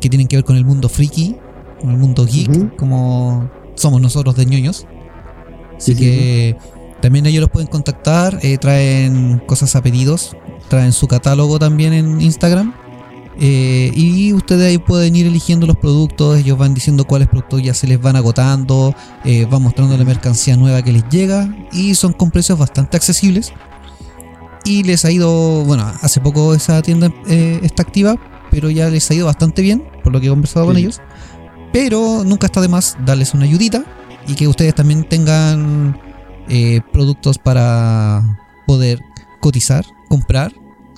que tienen que ver con el mundo friki, con el mundo geek, como somos nosotros de ñoños. Así Sí, sí, que también ellos los pueden contactar, eh, traen cosas a pedidos, traen su catálogo también en Instagram. eh, y ustedes ahí pueden ir eligiendo los productos, ellos van diciendo cuáles productos ya se les van agotando, eh, van mostrando la mercancía nueva que les llega y son con precios bastante accesibles. Y les ha ido, bueno, hace poco esa tienda eh, está activa, pero ya les ha ido bastante bien, por lo que he conversado con ellos. Pero nunca está de más darles una ayudita y que ustedes también tengan eh, productos para poder cotizar, comprar,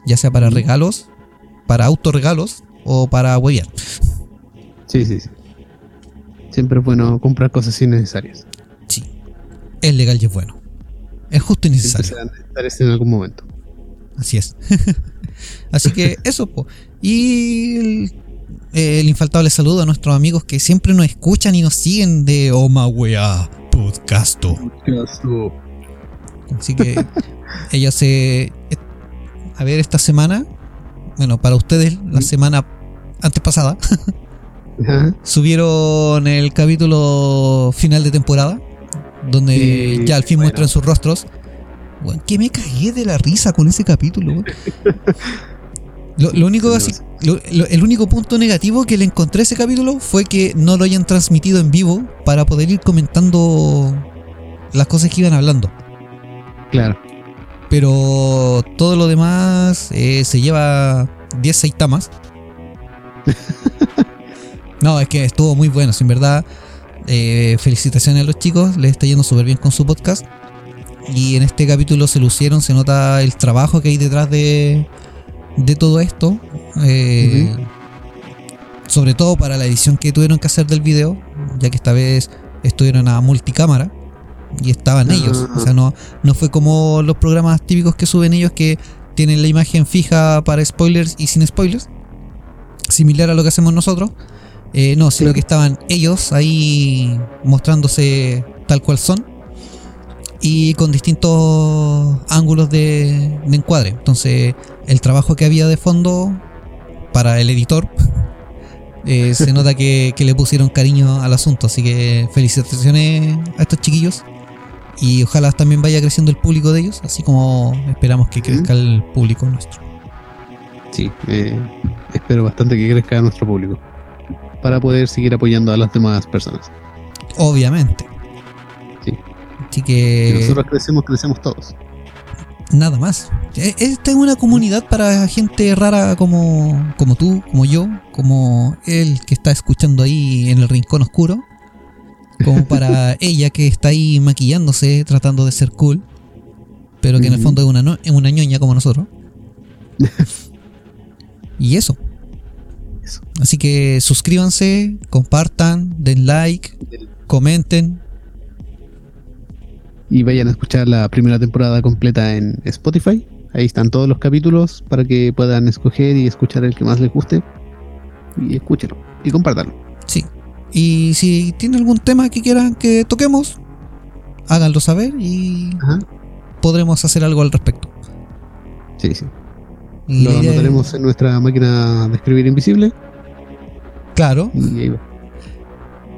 ya sea para regalos, para autorregalos o para huevear. sí, sí, sí. Siempre es bueno comprar cosas innecesarias. Sí, es legal y es bueno. Es justo y Siempre necesario. serán necesarias en algún momento. Así es. Así que eso, po. Y el, el infaltable saludo a nuestros amigos que siempre nos escuchan y nos siguen de Oma Wea Podcasto. Así que ellos se. A ver, esta semana. Bueno, para ustedes, la semana antes pasada, Ajá. subieron el capítulo final de temporada. Donde Sí, ya al fin bueno. muestran sus rostros. Weón, que me cagué de la risa con ese capítulo. weón. Lo, lo único así- sé. lo- lo- el único punto negativo que le encontré a ese capítulo fue que no lo hayan transmitido en vivo para poder ir comentando las cosas que iban hablando. Claro. Pero todo lo demás eh, se lleva 10 saitamas. no, es que estuvo muy bueno, en verdad. eh, felicitaciones a los chicos, les está yendo súper bien con su podcast. Y en este capítulo se lucieron, se nota el trabajo que hay detrás de, de todo esto. eh, Sobre todo para la edición que tuvieron que hacer del video, ya que esta vez estuvieron a multicámara y estaban Ah. ellos. O sea, no, no fue como los programas típicos que suben ellos que tienen la imagen fija para spoilers y sin spoilers. Similar a lo que hacemos nosotros. Eh, no, sino que estaban ellos ahí mostrándose tal cual son. Y con distintos ángulos de, de encuadre. Entonces, el trabajo que había de fondo para el editor. eh, se nota que, que le pusieron cariño al asunto. Así que felicitaciones a estos chiquillos. Y ojalá también vaya creciendo el público de ellos, así como esperamos que crezca el público nuestro. Sí, eh, espero bastante que crezca nuestro público para poder seguir apoyando a las demás personas. Obviamente. Sí. Así Si que nosotros crecemos, crecemos todos. nada más. E- Esta es una comunidad para gente rara como, como tú, como yo, como él que está escuchando ahí en el rincón oscuro. Como para ella que está ahí maquillándose, tratando de ser cool. Pero que en el fondo es una, no- es una ñoña como nosotros. y. Eso. Así que suscríbanse, compartan, den like, comenten. Y vayan a escuchar la primera temporada completa en Spotify. Ahí están todos los capítulos para que puedan escoger y escuchar el que más les guste. Y escúchenlo. Y compártanlo. Sí. Y si tienen algún tema que quieran que toquemos, háganlo saber y Ajá. podremos hacer algo al respecto. Sí, sí. Y Lo anotaremos en nuestra máquina de escribir invisible claro. y ahí va.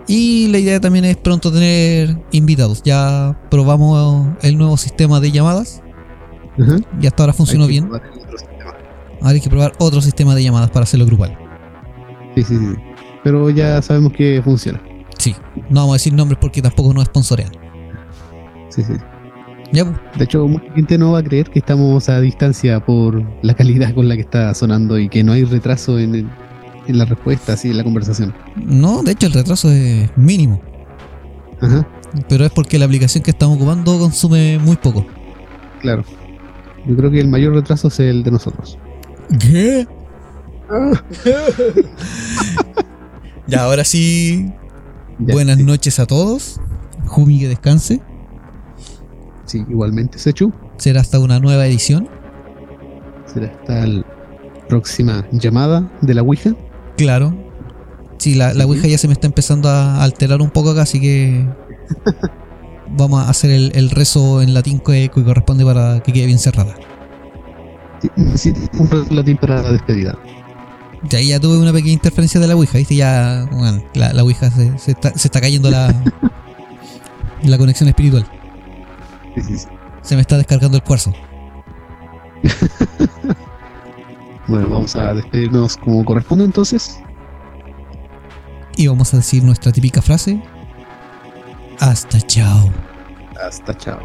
Y la idea también es pronto tener invitados. Ya probamos el nuevo sistema de llamadas Ajá. y hasta ahora funcionó bien. Ahora hay que probar otro sistema de llamadas para hacerlo grupal. Sí, sí, sí. Pero ya sabemos que funciona. Sí, no vamos a decir nombres porque tampoco nos sponsorean. Sí, sí. Ya, pues. De hecho, mucha gente no va a creer que estamos a distancia por la calidad con la que está sonando y que no hay retraso en, el- en las respuestas y en la conversación. no, de hecho el retraso es mínimo. Ajá, Pero es porque la aplicación que estamos ocupando consume muy poco. claro. Yo creo que el mayor retraso es el de nosotros. ¿Qué? ya, ahora sí. Ya, Buenas sí. noches a todos. Jumi que descanse. Sí, igualmente, Sechu. Será hasta una nueva edición. Será hasta la próxima llamada de la Ouija. Claro. Sí, la, la. Ouija ya se me está empezando a alterar un poco acá, así que vamos a hacer el, el rezo en latín que, que corresponde para que quede bien cerrada. Sí, sí, un latín para la despedida. Ya ahí ya tuve una pequeña interferencia de la Ouija, ¿viste? Ya bueno, la, la Ouija se, se está, se está cayendo la, la conexión espiritual. Sí, sí, sí. Se me está descargando el cuarzo. Bueno, vamos a despedirnos como corresponde entonces. Y vamos a decir nuestra típica frase. Hasta chao. Hasta chao.